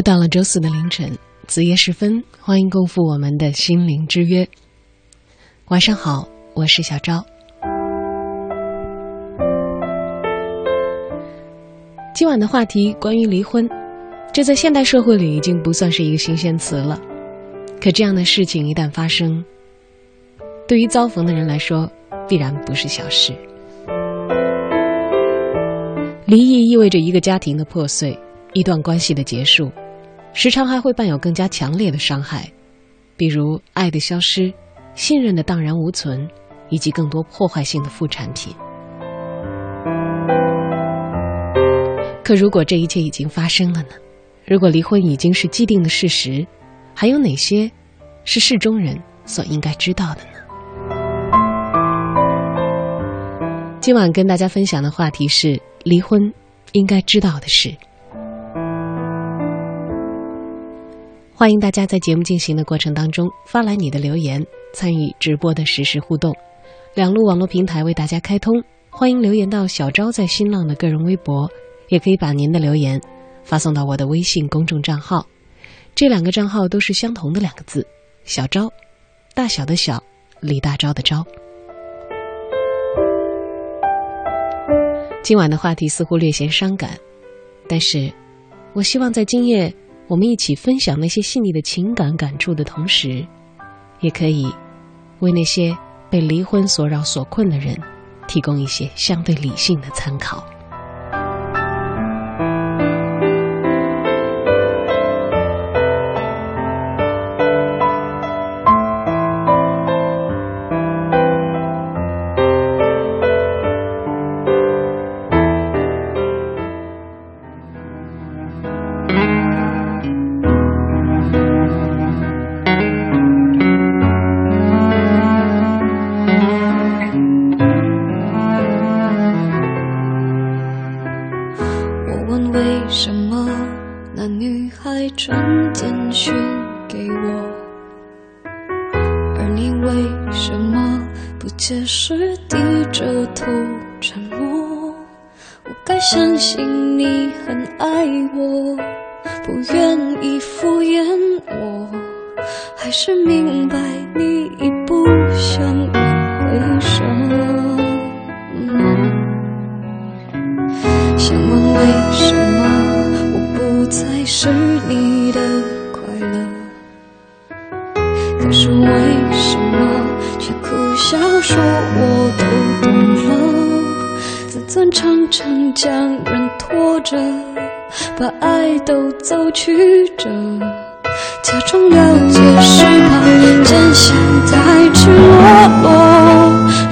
又到了周四的凌晨，子夜时分，欢迎共赴我们的心灵之约。晚上好，我是小昭。今晚的话题关于离婚，这在现代社会里已经不算是一个新鲜词了。可这样的事情一旦发生，对于遭逢的人来说，必然不是小事。离异意味着一个家庭的破碎。一段关系的结束，时常还会伴有更加强烈的伤害，比如爱的消失、信任的荡然无存，以及更多破坏性的副产品。可如果这一切已经发生了呢？如果离婚已经是既定的事实，还有哪些是事中人所应该知道的呢？今晚跟大家分享的话题是离婚应该知道的事。欢迎大家在节目进行的过程当中发来你的留言，参与直播的实时互动。两路网络平台为大家开通，欢迎留言到小昭在新浪的个人微博，也可以把您的留言发送到我的微信公众账号。这两个账号都是相同的两个字：小昭，大小的小，李大钊的钊。今晚的话题似乎略显伤感，但是我希望在今夜。我们一起分享那些细腻的情感感触的同时，也可以为那些被离婚所扰所困的人提供一些相对理性的参考。常常将人拖着把爱都走曲折假装了解是怕真相太赤裸裸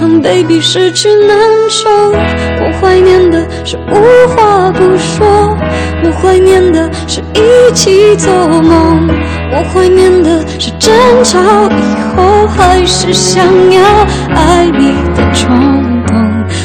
狼狈比失去难受我怀念的是无话不说我怀念的是一起做梦我怀念的是争吵以后还是想要爱你的冲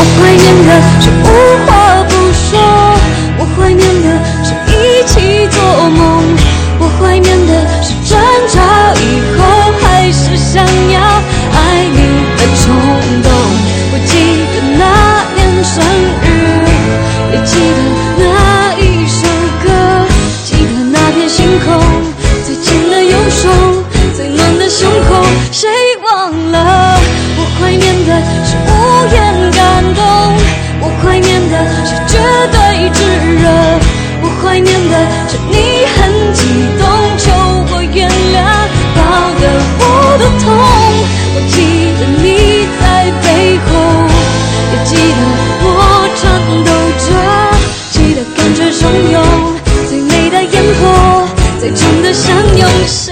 我怀念的是相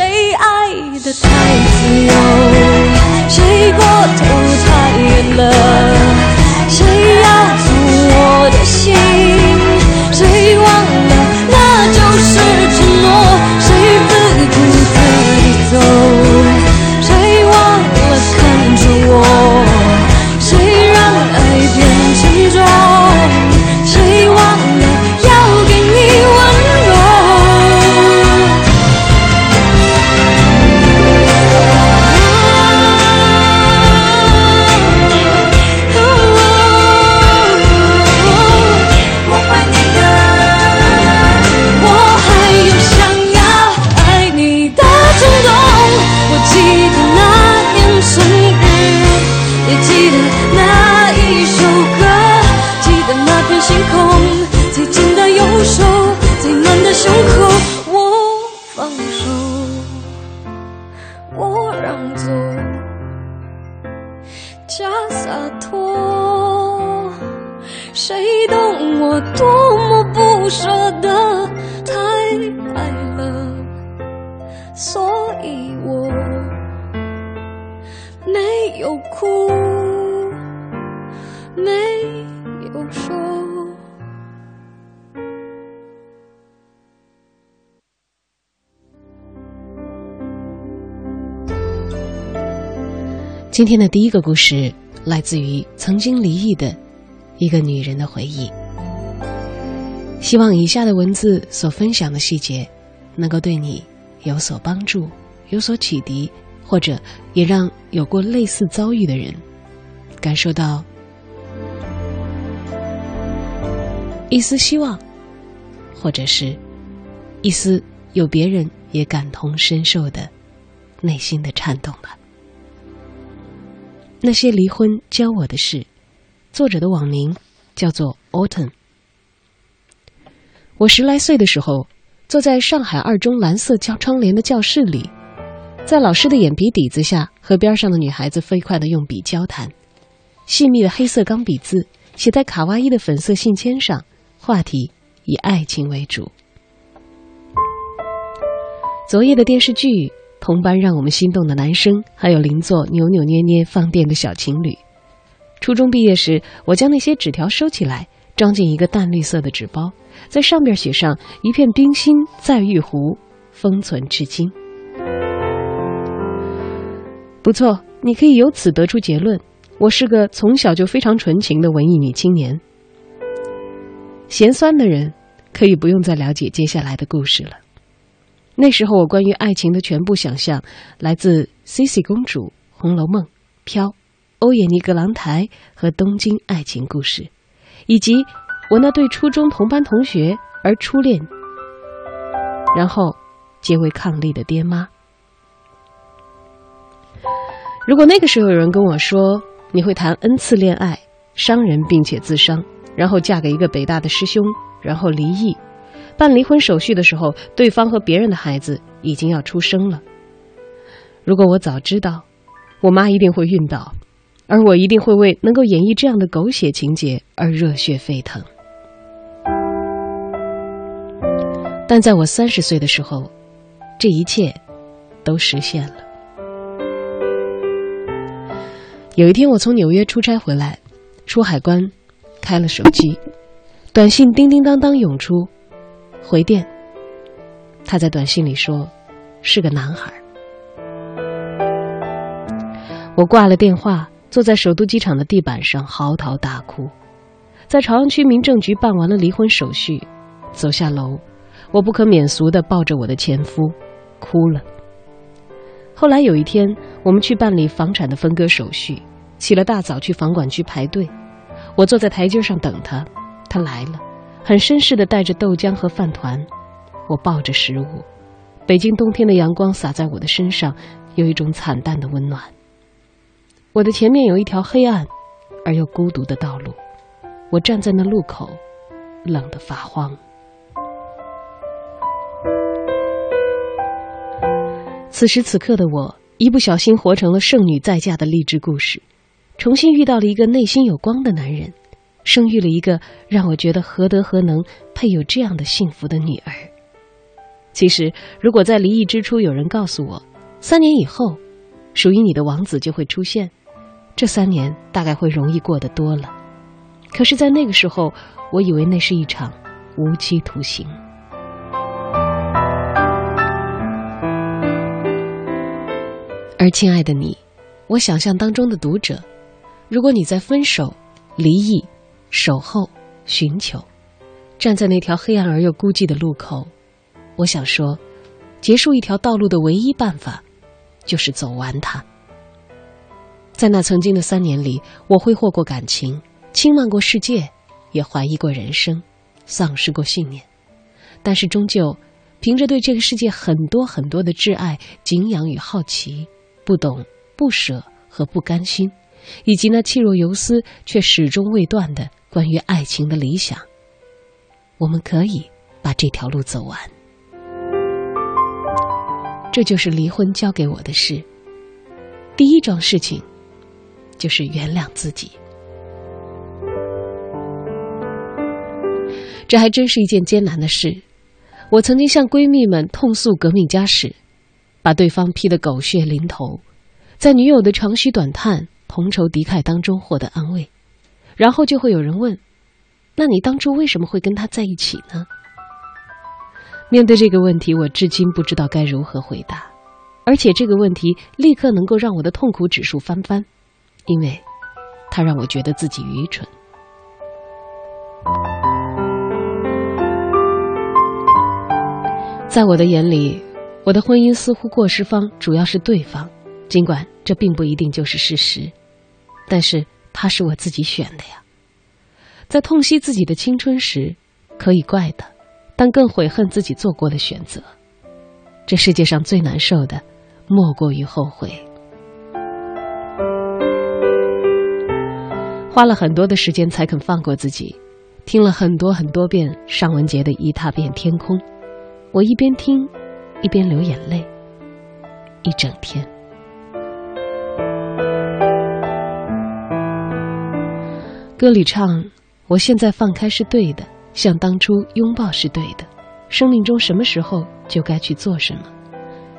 你懂我多么不舍得，太爱了，所以我没有哭，没有说。今天的第一个故事来自于曾经离异的一个女人的回忆。希望以下的文字所分享的细节，能够对你有所帮助、有所启迪，或者也让有过类似遭遇的人感受到一丝希望，或者是一丝有别人也感同身受的内心的颤动吧。那些离婚教我的事，作者的网名叫做 Autumn。我十来岁的时候，坐在上海二中蓝色教窗帘的教室里，在老师的眼皮底子下，和边上的女孩子飞快的用笔交谈，细密的黑色钢笔字写在卡哇伊的粉色信笺上，话题以爱情为主。昨夜的电视剧。同班让我们心动的男生，还有邻座扭扭捏捏放电的小情侣。初中毕业时，我将那些纸条收起来，装进一个淡绿色的纸包，在上边写上“一片冰心在玉壶，封存至今”。不错，你可以由此得出结论：我是个从小就非常纯情的文艺女青年。嫌酸的人，可以不用再了解接下来的故事了。那时候，我关于爱情的全部想象来自《西西公主》《红楼梦》《飘》《欧也尼·格朗台》和《东京爱情故事》，以及我那对初中同班同学而初恋，然后结为伉俪的爹妈。如果那个时候有人跟我说你会谈 n 次恋爱，伤人并且自伤，然后嫁给一个北大的师兄，然后离异。办离婚手续的时候，对方和别人的孩子已经要出生了。如果我早知道，我妈一定会晕倒，而我一定会为能够演绎这样的狗血情节而热血沸腾。但在我三十岁的时候，这一切都实现了。有一天我从纽约出差回来，出海关，开了手机，短信叮叮当当涌出，回电。他在短信里说，是个男孩。我挂了电话，坐在首都机场的地板上嚎啕大哭。在朝阳区民政局办完了离婚手续，走下楼，我不可免俗的抱着我的前夫，哭了。后来有一天，我们去办理房产的分割手续，起了大早去房管局排队。我坐在台阶上等他，他来了，很绅士的带着豆浆和饭团。我抱着食物，北京冬天的阳光洒在我的身上，有一种惨淡的温暖。我的前面有一条黑暗而又孤独的道路，我站在那路口，冷得发慌。此时此刻的我，一不小心活成了剩女再嫁的励志故事，重新遇到了一个内心有光的男人，生育了一个让我觉得何德何能配有这样的幸福的女儿。其实，如果在离异之初有人告诉我，三年以后，属于你的王子就会出现。这三年大概会容易过得多了，可是，在那个时候，我以为那是一场无期徒刑。而亲爱的你，我想象当中的读者，如果你在分手、离异、守候、寻求，站在那条黑暗而又孤寂的路口，我想说，结束一条道路的唯一办法，就是走完它。在那曾经的三年里，我挥霍过感情，轻慢过世界，也怀疑过人生，丧失过信念。但是终究，凭着对这个世界很多很多的挚爱、敬仰与好奇，不懂、不舍和不甘心，以及那气若游丝却始终未断的关于爱情的理想，我们可以把这条路走完。这就是离婚教给我的事。第一桩事情。就是原谅自己，这还真是一件艰难的事。我曾经向闺蜜们痛诉革命家史，把对方批得狗血淋头，在女友的长吁短叹、同仇敌忾当中获得安慰，然后就会有人问：“那你当初为什么会跟他在一起呢？”面对这个问题，我至今不知道该如何回答，而且这个问题立刻能够让我的痛苦指数翻番。因为，他让我觉得自己愚蠢。在我的眼里，我的婚姻似乎过失方主要是对方，尽管这并不一定就是事实。但是他是我自己选的呀。在痛惜自己的青春时，可以怪他，但更悔恨自己做过的选择。这世界上最难受的，莫过于后悔。花了很多的时间才肯放过自己，听了很多很多遍尚雯婕的《一踏遍天空》，我一边听，一边流眼泪，一整天。歌里唱：“我现在放开是对的，像当初拥抱是对的。生命中什么时候就该去做什么，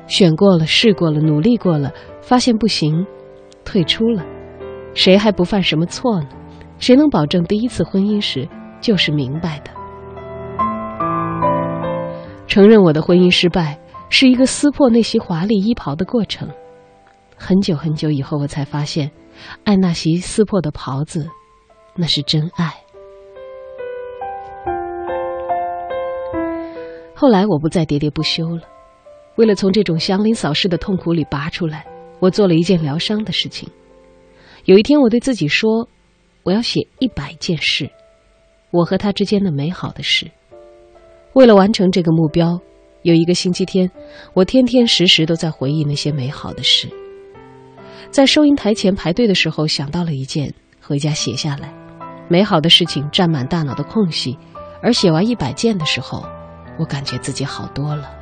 选过了，试过了，努力过了，发现不行，退出了。”谁还不犯什么错呢？谁能保证第一次婚姻时就是明白的？承认我的婚姻失败是一个撕破那袭华丽衣袍的过程。很久很久以后，我才发现，爱那袭撕破的袍子，那是真爱。后来我不再喋喋不休了，为了从这种祥林嫂式的痛苦里拔出来，我做了一件疗伤的事情。有一天，我对自己说：“我要写一百件事，我和他之间的美好的事。”为了完成这个目标，有一个星期天，我天天时时都在回忆那些美好的事。在收银台前排队的时候，想到了一件，回家写下来。美好的事情占满大脑的空隙，而写完一百件的时候，我感觉自己好多了。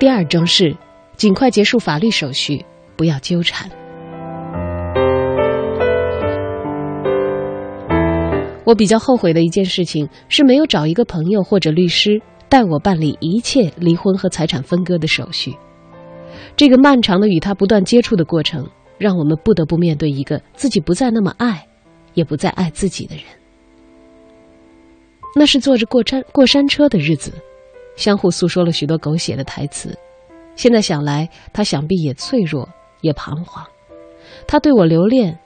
第二桩事，尽快结束法律手续，不要纠缠。我比较后悔的一件事情是没有找一个朋友或者律师代我办理一切离婚和财产分割的手续。这个漫长的与他不断接触的过程，让我们不得不面对一个自己不再那么爱，也不再爱自己的人。那是坐着过山过山车的日子，相互诉说了许多狗血的台词。现在想来，他想必也脆弱，也彷徨。他对我留恋，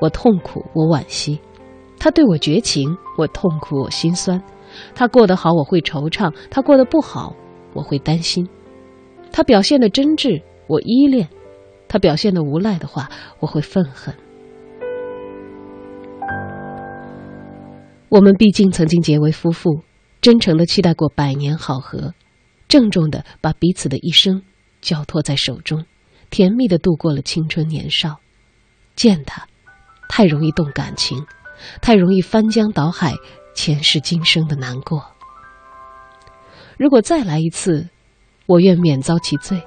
我痛苦，我惋惜；他对我绝情，我痛苦，我心酸。他过得好，我会惆怅；他过得不好，我会担心。他表现的真挚，我依恋；他表现的无赖的话，我会愤恨。我们毕竟曾经结为夫妇，真诚的期待过百年好合，郑重的把彼此的一生交托在手中，甜蜜的度过了青春年少。见他，太容易动感情，太容易翻江倒海，前世今生的难过。如果再来一次，我愿免遭其罪。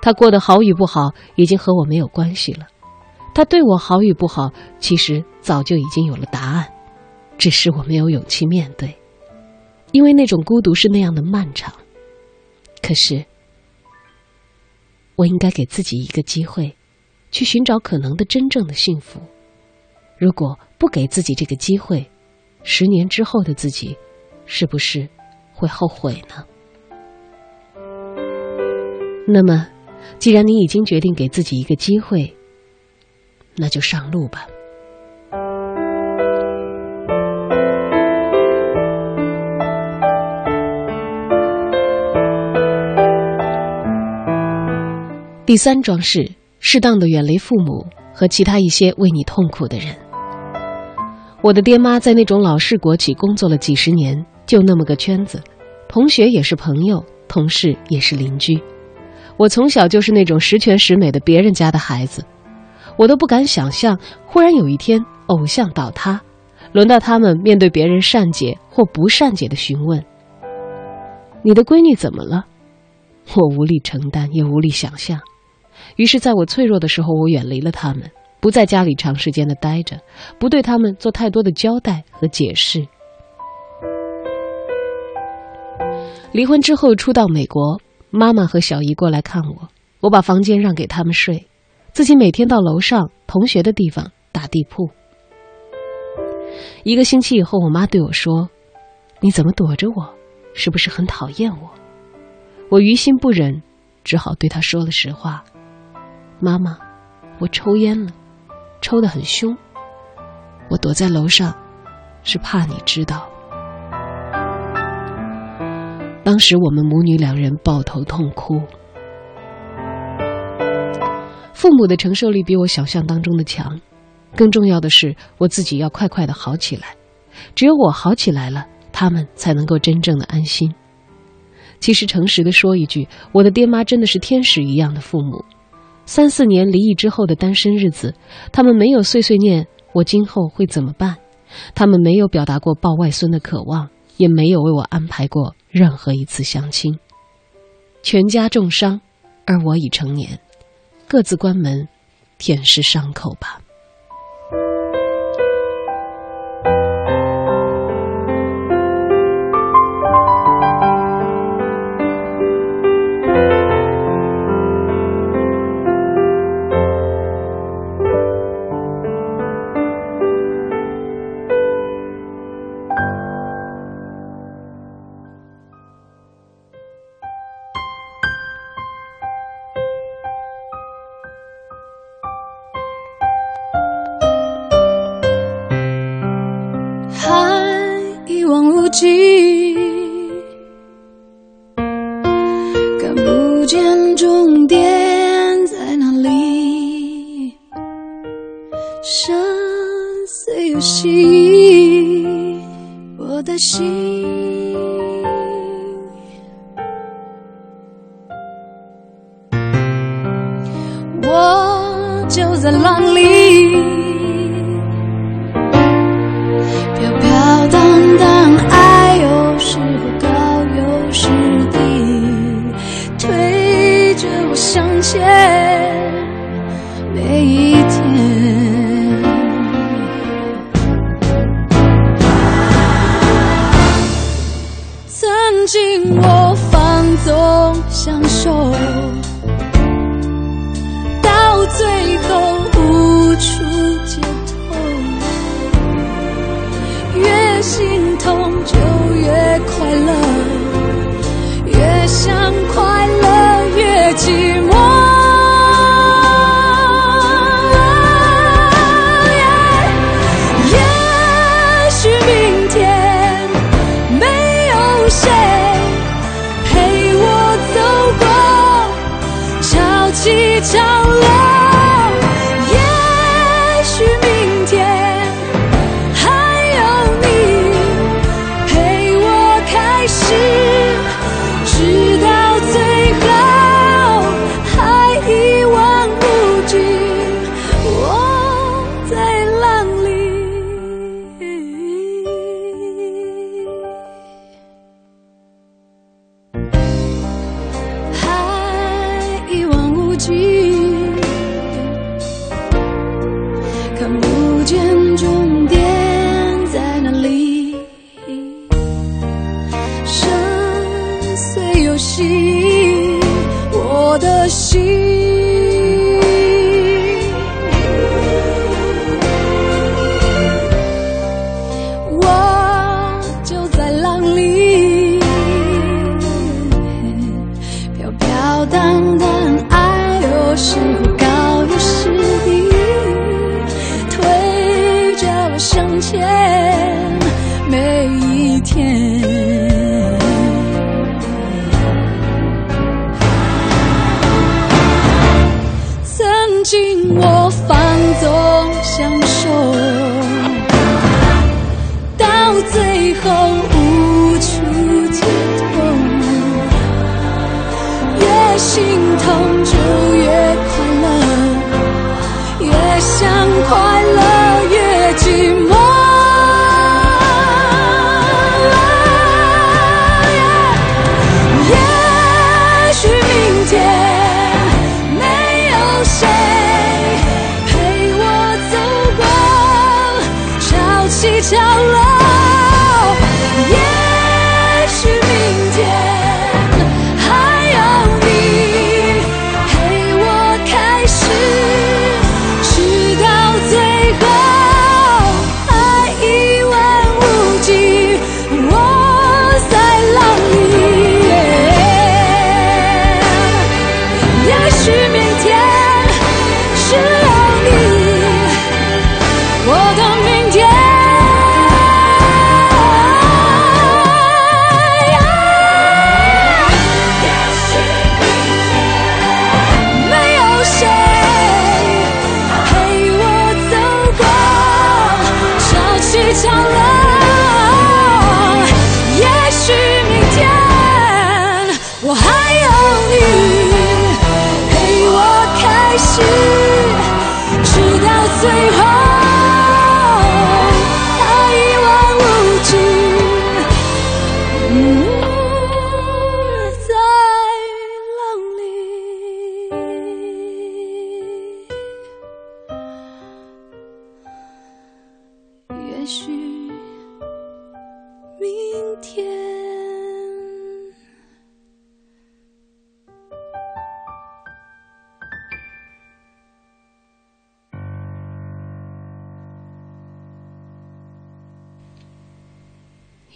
他过得好与不好，已经和我没有关系了。他对我好与不好，其实早就已经有了答案。只是我没有勇气面对，因为那种孤独是那样的漫长。可是，我应该给自己一个机会，去寻找可能的真正的幸福。如果不给自己这个机会，十年之后的自己，是不是会后悔呢？那么，既然你已经决定给自己一个机会，那就上路吧。第三桩事，适当的远离父母和其他一些为你痛苦的人。我的爹妈在那种老式国企工作了几十年，就那么个圈子，同学也是朋友，同事也是邻居。我从小就是那种十全十美的别人家的孩子，我都不敢想象，忽然有一天偶像倒塌，轮到他们面对别人善解或不善解的询问：“你的闺女怎么了？”我无力承担，也无力想象。于是，在我脆弱的时候，我远离了他们，不在家里长时间的待着，不对他们做太多的交代和解释。离婚之后，初到美国，妈妈和小姨过来看我，我把房间让给他们睡，自己每天到楼上同学的地方打地铺。一个星期以后，我妈对我说：“你怎么躲着我？是不是很讨厌我？”我于心不忍，只好对她说了实话。妈妈，我抽烟了，抽得很凶。我躲在楼上，是怕你知道。当时我们母女两人抱头痛哭。父母的承受力比我想象当中的强，更重要的是，我自己要快快的好起来。只有我好起来了，他们才能够真正的安心。其实，诚实的说一句，我的爹妈真的是天使一样的父母。三四年离异之后的单身日子，他们没有碎碎念我今后会怎么办，他们没有表达过抱外孙的渴望，也没有为我安排过任何一次相亲。全家重伤，而我已成年，各自关门，舔舐伤口吧。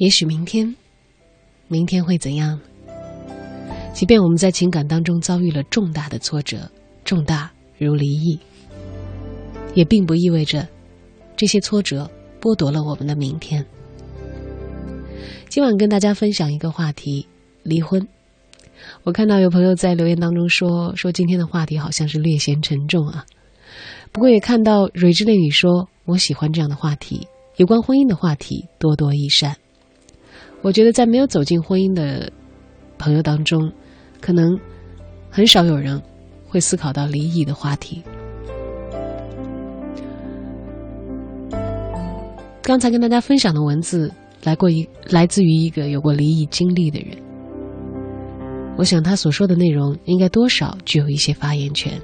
也许明天，明天会怎样？即便我们在情感当中遭遇了重大的挫折，重大如离异，也并不意味着这些挫折剥夺了我们的明天。今晚跟大家分享一个话题：离婚。我看到有朋友在留言当中说，说今天的话题好像是略显沉重啊。不过也看到蕊之泪雨说，我喜欢这样的话题，有关婚姻的话题多多益善。我觉得在没有走进婚姻的朋友当中，可能很少有人会思考到离异的话题。刚才跟大家分享的文字来过一来自于一个有过离异经历的人，我想他所说的内容应该多少具有一些发言权。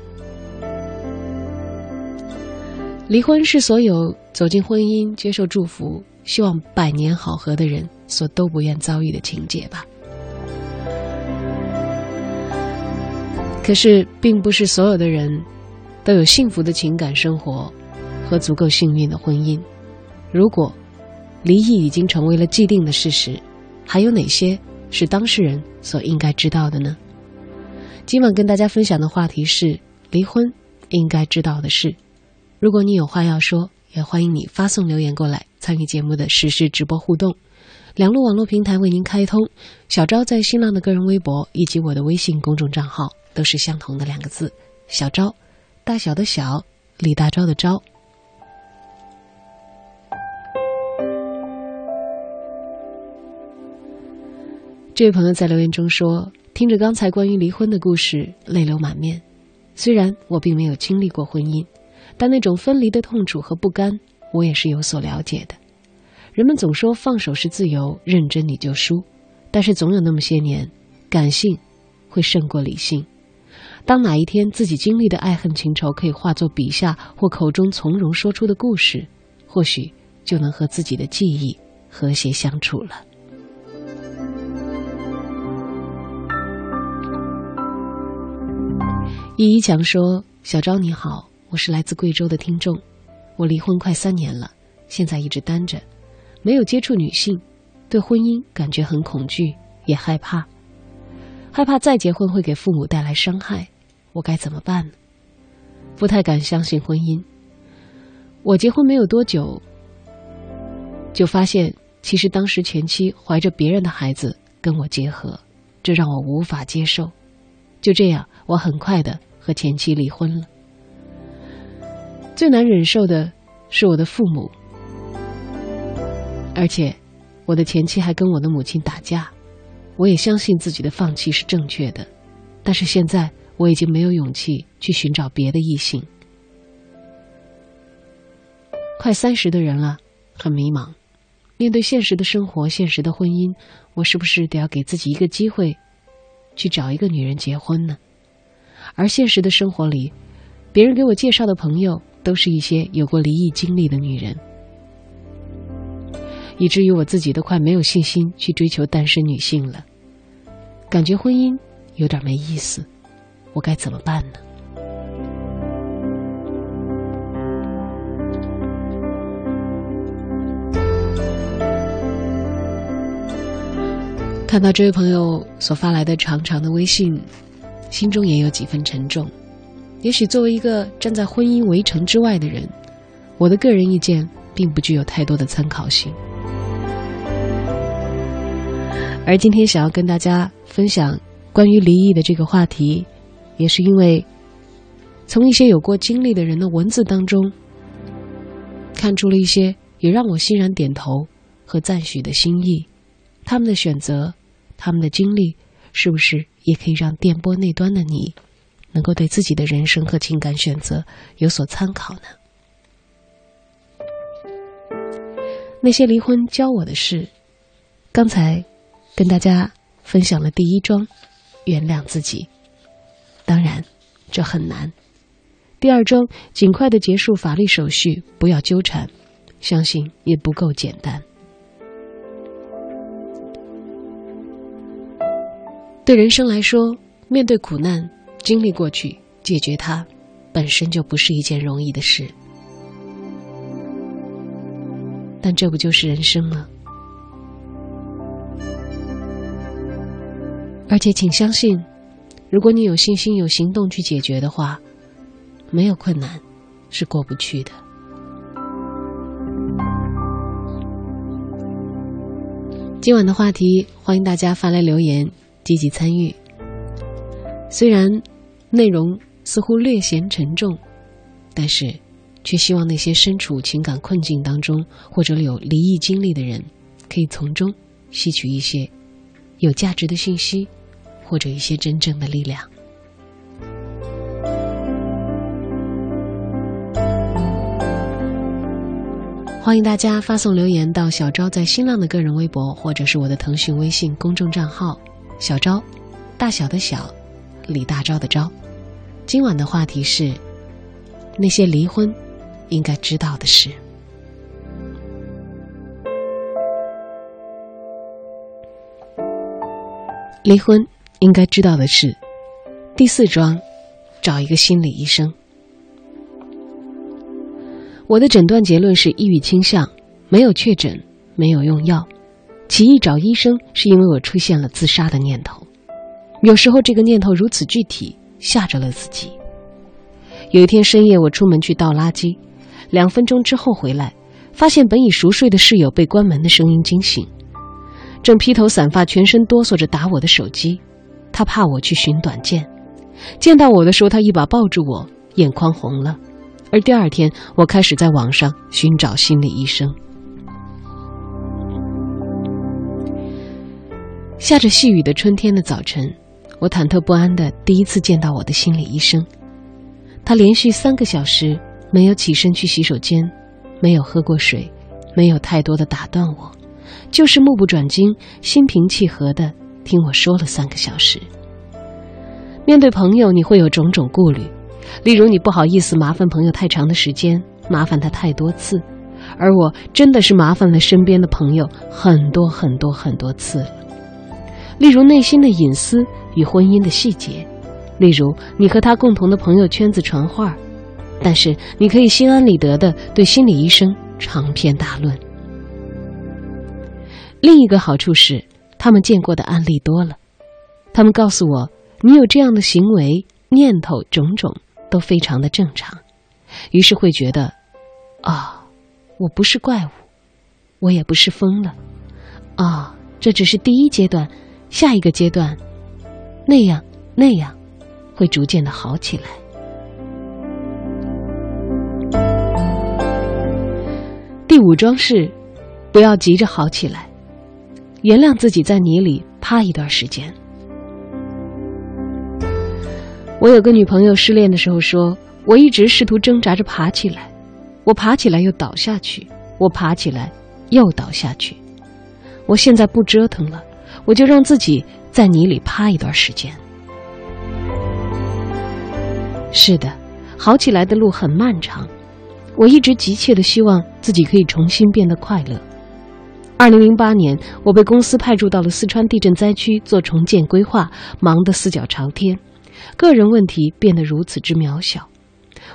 离婚是所有走进婚姻、接受祝福、希望百年好合的人所都不愿遭遇的情节吧。可是并不是所有的人都有幸福的情感生活和足够幸运的婚姻。如果离异已经成为了既定的事实，还有哪些是当事人所应该知道的呢？今晚跟大家分享的话题是离婚应该知道的事。如果你有话要说。也欢迎你发送留言过来参与节目的实时直播互动。两路网络平台为您开通，小昭在新浪的个人微博以及我的微信公众账号都是相同的两个字：小昭，大小的小，李大钊的钊。这位朋友在留言中说：“听着刚才关于离婚的故事，泪流满面。虽然我并没有经历过婚姻，但那种分离的痛楚和不甘，我也是有所了解的。人们总说放手是自由，认真你就输，但是总有那么些年，感性会胜过理性。当哪一天自己经历的爱恨情仇可以化作笔下或口中从容说出的故事，或许就能和自己的记忆和谐相处了。”易一强说：“小昭你好，我是来自贵州的听众，我离婚快三年了，现在一直单着，没有接触女性，对婚姻感觉很恐惧，也害怕，害怕再结婚会给父母带来伤害，我该怎么办呢？不太敢相信婚姻。我结婚没有多久，就发现其实当时前妻怀着别人的孩子跟我结合，这让我无法接受。就这样，我很快的。”和前妻离婚了，最难忍受的是我的父母，而且我的前妻还跟我的母亲打架。我也相信自己的放弃是正确的，但是现在我已经没有勇气去寻找别的异性。快三十的人了，很迷茫，面对现实的生活、现实的婚姻，我是不是得要给自己一个机会，去找一个女人结婚呢？而现实的生活里，别人给我介绍的朋友都是一些有过离异经历的女人，以至于我自己都快没有信心去追求单身女性了。感觉婚姻有点没意思，我该怎么办呢？看到这位朋友所发来的长长的微信。心中也有几分沉重。也许作为一个站在婚姻围城之外的人，我的个人意见并不具有太多的参考性。而今天想要跟大家分享关于离异的这个话题，也是因为从一些有过经历的人的文字当中，看出了一些也让我欣然点头和赞许的心意。他们的选择，他们的经历，是不是？也可以让电波那端的你，能够对自己的人生和情感选择有所参考呢。那些离婚教我的事，刚才跟大家分享了第一桩，原谅自己。当然，这很难。第二桩，尽快的结束法律手续，不要纠缠，相信也不够简单。对人生来说，面对苦难，经历过去，解决它，本身就不是一件容易的事。但这不就是人生吗？而且，请相信，如果你有信心、有行动去解决的话，没有困难是过不去的。今晚的话题，欢迎大家发来留言。积极参与，虽然内容似乎略显沉重，但是却希望那些身处情感困境当中或者有离异经历的人，可以从中吸取一些有价值的信息，或者一些真正的力量。欢迎大家发送留言到小昭在新浪的个人微博，或者是我的腾讯微信公众账号。小昭，大小的小，李大钊的钊。今晚的话题是那些离婚应该知道的事。离婚应该知道的事，第四桩，找一个心理医生。我的诊断结论是抑郁倾向，没有确诊，没有用药。起意找医生是因为我出现了自杀的念头。有时候这个念头如此具体，吓着了自己。有一天深夜，我出门去倒垃圾，两分钟之后回来，发现本已熟睡的室友被关门的声音惊醒，正披头散发、全身哆嗦着打我的手机。他怕我去寻短见，见到我的时候，他一把抱住我，眼眶红了。而第二天，我开始在网上寻找心理医生。下着细雨的春天的早晨，我忐忑不安的第一次见到我的心理医生。他连续三个小时没有起身去洗手间，没有喝过水，没有太多的打断我，就是目不转睛、心平气和的听我说了三个小时。面对朋友，你会有种种顾虑。例如，你不好意思麻烦朋友太长的时间，麻烦他太多次，而我真的是麻烦了身边的朋友很多很多很多次了。例如，内心的隐私与婚姻的细节；例如，你和他共同的朋友圈子传话但是你可以心安理得的对心理医生长篇大论。另一个好处是，他们见过的案例多了，他们告诉我，你有这样的行为、念头种种。都非常的正常，于是会觉得，啊，我不是怪物，我也不是疯了，啊，这只是第一阶段，下一个阶段，那样那样，会逐渐的好起来。第五桩事，不要急着好起来，原谅自己在泥里趴一段时间。我有个女朋友失恋的时候说：“我一直试图挣扎着爬起来，我爬起来又倒下去，我爬起来又倒下去。我现在不折腾了，我就让自己在泥里趴一段时间。”是的，好起来的路很漫长。我一直急切的希望自己可以重新变得快乐。二零零八年，我被公司派驻到了四川地震灾区做重建规划，忙得四脚朝天。个人问题变得如此之渺小，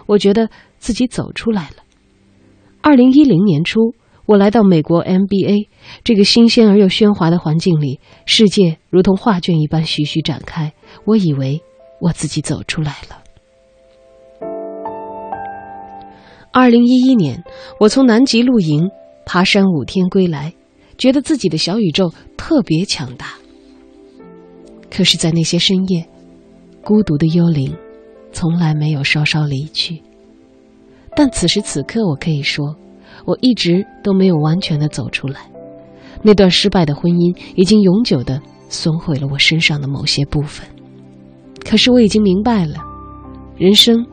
我觉得自己走出来了。二零一零年初，我来到美国 MBA 这个新鲜而又喧哗的环境里，世界如同画卷一般徐徐展开。我以为我自己走出来了。二零一一年，我从南极露营爬山五天归来，觉得自己的小宇宙特别强大。可是，在那些深夜。孤独的幽灵，从来没有稍稍离去。但此时此刻，我可以说，我一直都没有完全的走出来。那段失败的婚姻已经永久的损毁了我身上的某些部分。可是我已经明白了，人生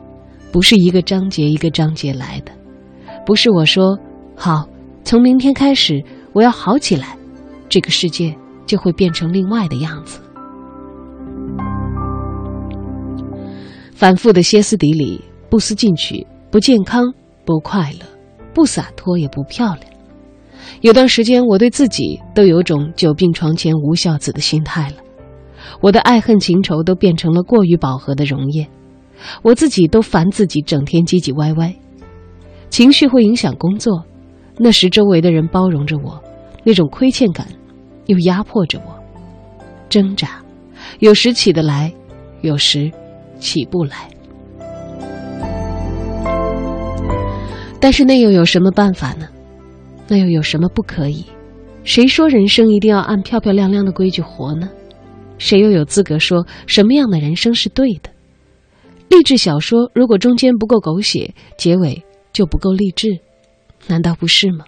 不是一个章节一个章节来的，不是我说好，从明天开始我要好起来，这个世界就会变成另外的样子。反复的歇斯底里，不思进取，不健康，不快乐，不洒脱，也不漂亮。有段时间，我对自己都有种久病床前无孝子的心态了。我的爱恨情仇都变成了过于饱和的溶液，我自己都烦自己整天唧唧歪歪。情绪会影响工作，那时周围的人包容着我，那种亏欠感又压迫着我，挣扎，有时起得来，有时。起不来，但是那又有什么办法呢？那又有什么不可以？谁说人生一定要按漂漂亮亮的规矩活呢？谁又有资格说什么样的人生是对的？励志小说如果中间不够狗血，结尾就不够励志，难道不是吗？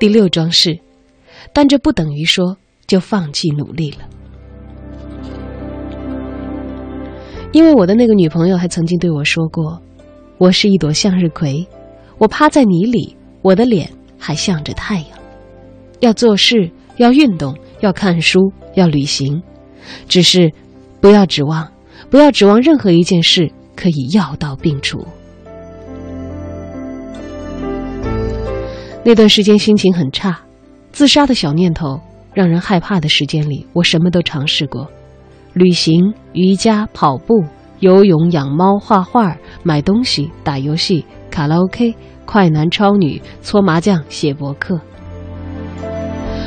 第六桩是，但这不等于说就放弃努力了。因为我的那个女朋友还曾经对我说过：“我是一朵向日葵，我趴在泥里，我的脸还向着太阳。要做事，要运动，要看书，要旅行，只是不要指望，不要指望任何一件事可以药到病除。”那段时间心情很差，自杀的小念头让人害怕的时间里，我什么都尝试过：旅行、瑜伽、跑步、游泳、养猫、画画、买东西、打游戏、卡拉 OK、快男超女、搓麻将、写博客。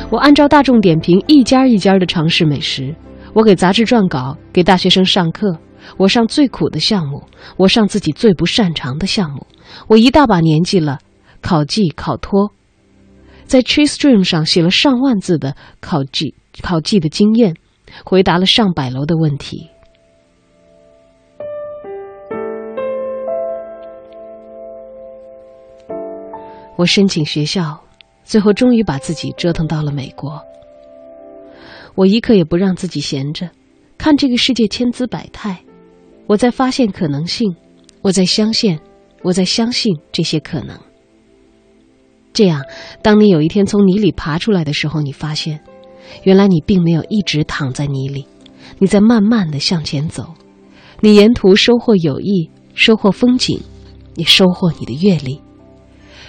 我按照大众点评一家一家的尝试美食，我给杂志撰稿，给大学生上课，我上最苦的项目，我上自己最不擅长的项目。我一大把年纪了，考记、考托，在 TreeStream 上写了上万字的考记、考记的经验，回答了上百楼的问题。我申请学校。最后，终于把自己折腾到了美国。我一刻也不让自己闲着，看这个世界千姿百态，我在发现可能性，我在相信，我在相信这些可能。这样，当你有一天从泥里爬出来的时候，你发现，原来你并没有一直躺在泥里，你在慢慢的向前走，你沿途收获友谊，收获风景，你收获你的阅历。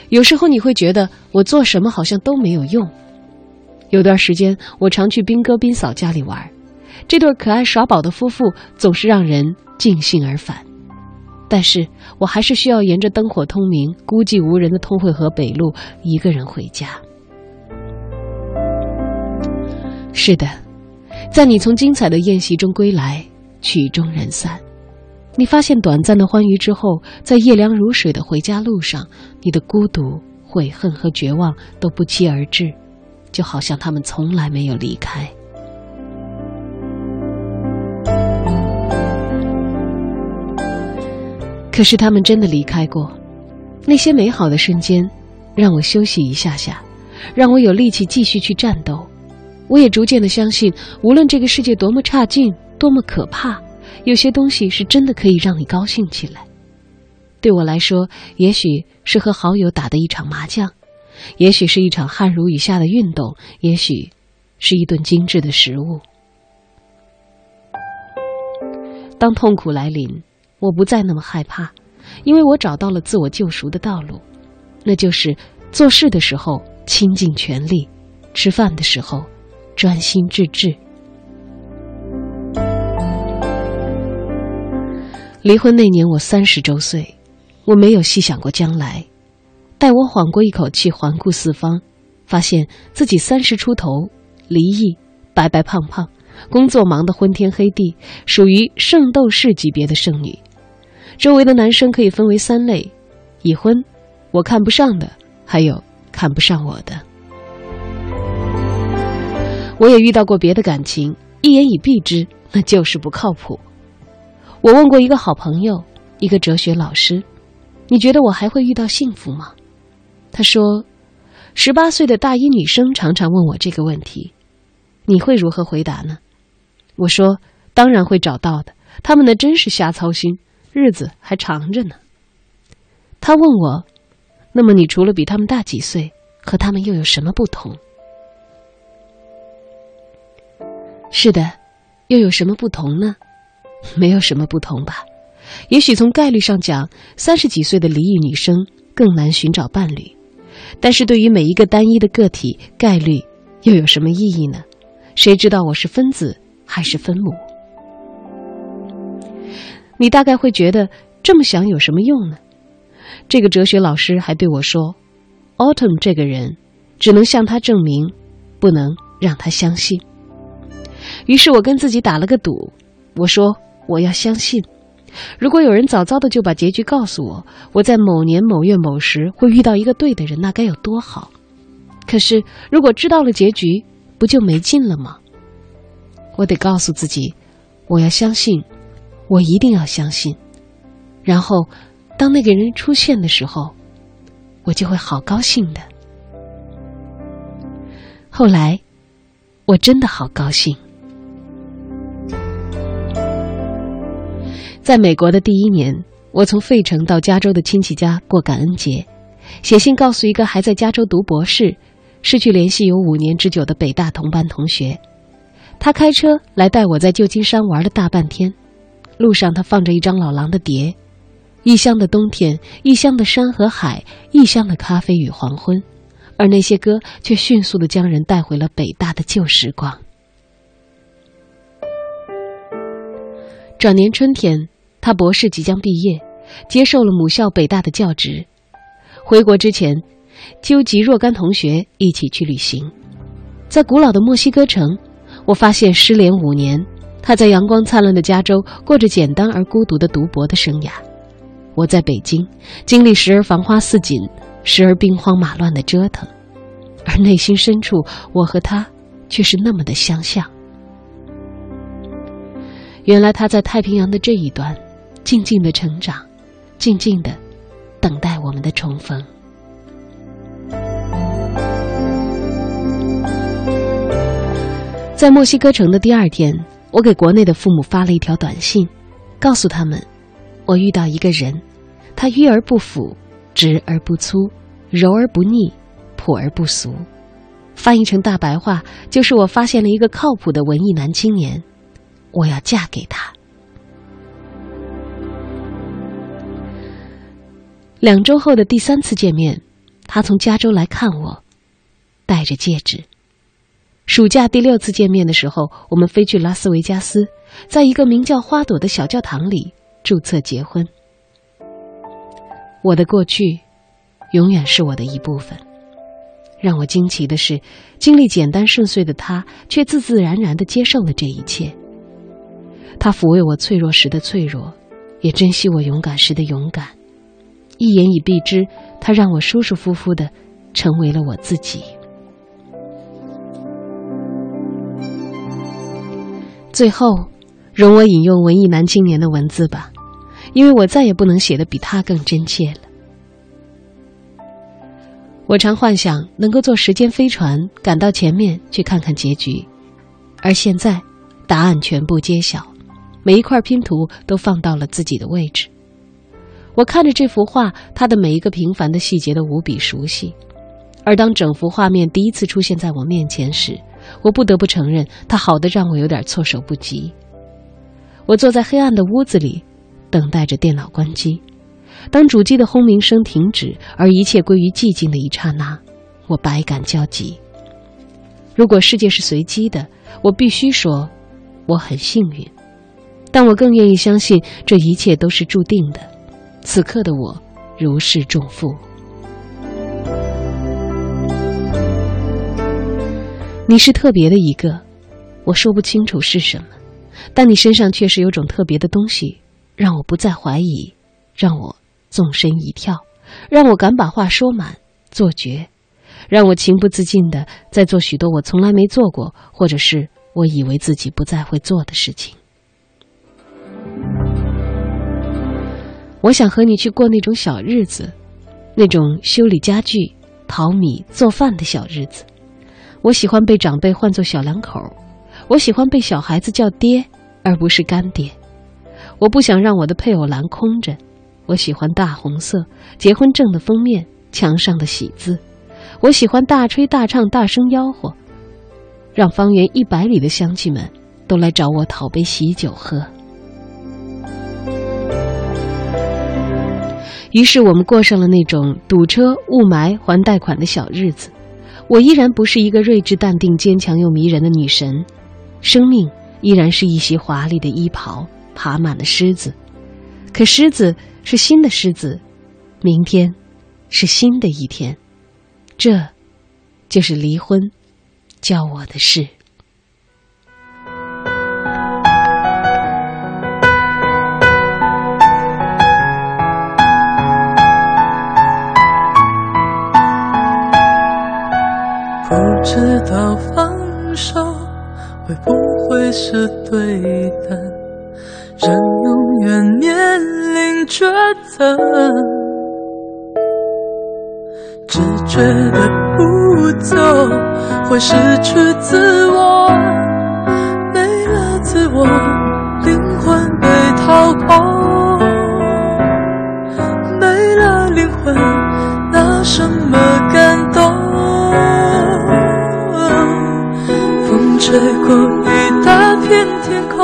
有时候你会觉得我做什么好像都没有用。有段时间，我常去兵哥兵嫂家里玩，这对可爱耍宝的夫妇总是让人尽兴而返。但是我还是需要沿着灯火通明、孤寂无人的通惠河北路一个人回家。是的，在你从精彩的宴席中归来，曲终人散。你发现短暂的欢愉之后，在夜凉如水的回家路上，你的孤独、悔恨和绝望都不期而至，就好像他们从来没有离开。可是他们真的离开过，那些美好的瞬间，让我休息一下下，让我有力气继续去战斗。我也逐渐的相信，无论这个世界多么差劲，多么可怕。有些东西是真的可以让你高兴起来。对我来说，也许是和好友打的一场麻将，也许是一场汗如雨下的运动，也许是一顿精致的食物。当痛苦来临，我不再那么害怕，因为我找到了自我救赎的道路，那就是做事的时候倾尽全力，吃饭的时候专心致志。离婚那年，我三十周岁，我没有细想过将来。待我缓过一口气，环顾四方，发现自己三十出头，离异，白白胖胖，工作忙得昏天黑地，属于圣斗士级别的剩女。周围的男生可以分为三类：已婚，我看不上的，还有看不上我的。我也遇到过别的感情，一言以蔽之，那就是不靠谱。我问过一个好朋友，一个哲学老师：“你觉得我还会遇到幸福吗？”他说：“十八岁的大一女生常常问我这个问题，你会如何回答呢？”我说：“当然会找到的，他们那真是瞎操心，日子还长着呢。”他问我：“那么你除了比他们大几岁，和他们又有什么不同？”是的，又有什么不同呢？没有什么不同吧？也许从概率上讲，三十几岁的离异女生更难寻找伴侣。但是对于每一个单一的个体，概率又有什么意义呢？谁知道我是分子还是分母？你大概会觉得这么想有什么用呢？这个哲学老师还对我说：“Autumn 这个人，只能向他证明，不能让他相信。”于是我跟自己打了个赌，我说。我要相信，如果有人早早的就把结局告诉我，我在某年某月某时会遇到一个对的人，那该有多好！可是，如果知道了结局，不就没劲了吗？我得告诉自己，我要相信，我一定要相信。然后，当那个人出现的时候，我就会好高兴的。后来，我真的好高兴。在美国的第一年，我从费城到加州的亲戚家过感恩节，写信告诉一个还在加州读博士、失去联系有五年之久的北大同班同学。他开车来带我在旧金山玩了大半天，路上他放着一张老狼的碟，异乡的冬天，异乡的山和海，异乡的咖啡与黄昏，而那些歌却迅速的将人带回了北大的旧时光。转年春天，他博士即将毕业，接受了母校北大的教职。回国之前，纠集若干同学一起去旅行，在古老的墨西哥城，我发现失联五年，他在阳光灿烂的加州过着简单而孤独的读博的生涯。我在北京，经历时而繁花似锦，时而兵荒马乱的折腾，而内心深处，我和他却是那么的相像。原来他在太平洋的这一端，静静的成长，静静的等待我们的重逢。在墨西哥城的第二天，我给国内的父母发了一条短信，告诉他们。我遇到一个人，他迂而不腐，直而不粗，柔而不腻，朴而不俗。翻译成大白话，就是我发现了一个靠谱的文艺男青年，我要嫁给他。两周后的第三次见面，他从加州来看我，戴着戒指。暑假第六次见面的时候，我们飞去拉斯维加斯，在一个名叫花朵的小教堂里。注册结婚。我的过去，永远是我的一部分。让我惊奇的是，经历简单顺遂的他，却自自然然的接受了这一切。他抚慰我脆弱时的脆弱，也珍惜我勇敢时的勇敢。一言以蔽之，他让我舒舒服服的成为了我自己。最后，容我引用文艺男青年的文字吧。因为我再也不能写的比他更真切了。我常幻想能够坐时间飞船赶到前面去看看结局，而现在，答案全部揭晓，每一块拼图都放到了自己的位置。我看着这幅画，它的每一个平凡的细节都无比熟悉，而当整幅画面第一次出现在我面前时，我不得不承认，它好的让我有点措手不及。我坐在黑暗的屋子里。等待着电脑关机，当主机的轰鸣声停止，而一切归于寂静的一刹那，我百感交集。如果世界是随机的，我必须说我很幸运，但我更愿意相信这一切都是注定的。此刻的我如释重负。你是特别的一个，我说不清楚是什么，但你身上确实有种特别的东西。让我不再怀疑，让我纵身一跳，让我敢把话说满做绝，让我情不自禁的在做许多我从来没做过，或者是我以为自己不再会做的事情。我想和你去过那种小日子，那种修理家具、淘米、做饭的小日子。我喜欢被长辈唤作小两口，我喜欢被小孩子叫爹，而不是干爹。我不想让我的配偶栏空着，我喜欢大红色结婚证的封面墙上的喜字，我喜欢大吹大唱大声吆喝，让方圆一百里的乡亲们都来找我讨杯喜酒喝。于是我们过上了那种堵车、雾霾、还贷款的小日子。我依然不是一个睿智、淡定、坚强又迷人的女神，生命依然是一袭华丽的衣袍。爬满了虱子，可狮子是新的狮子，明天是新的一天，这就是离婚教我的事。不知道放手会不会是对的。人永远面临抉择，直觉的不走会失去自我，没了自我，灵魂被掏空，没了灵魂，拿什么感动？飞过一大片天空。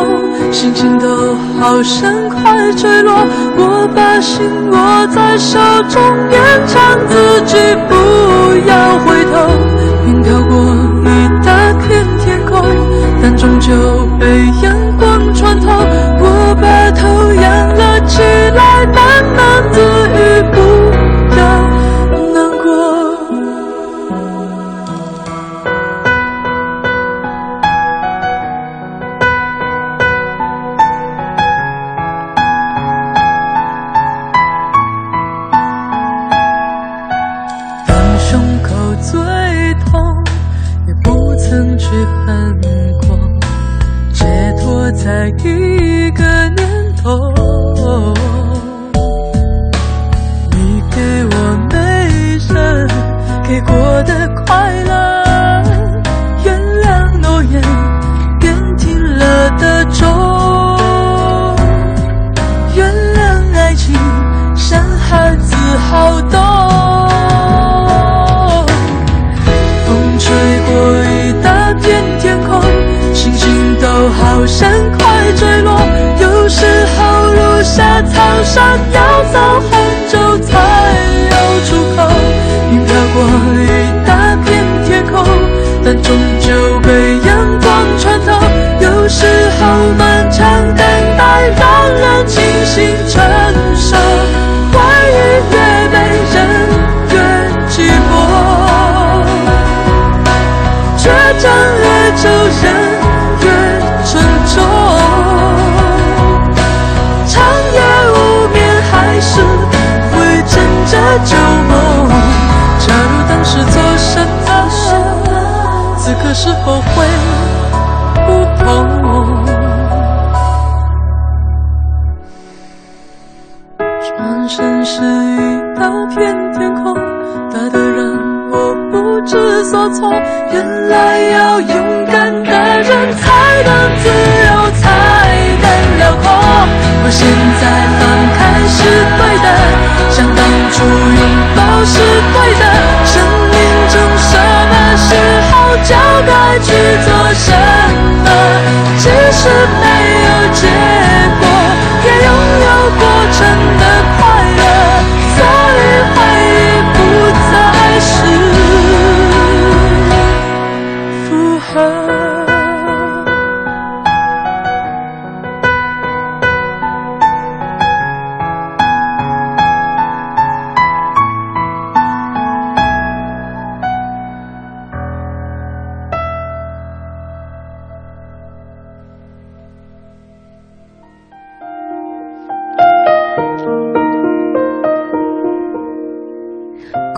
星星都好像快坠落。我把心握在手中，勉强自己不要回头。云飘过一大片天空，但终究被阳光穿透。我把头仰了起来，喃喃自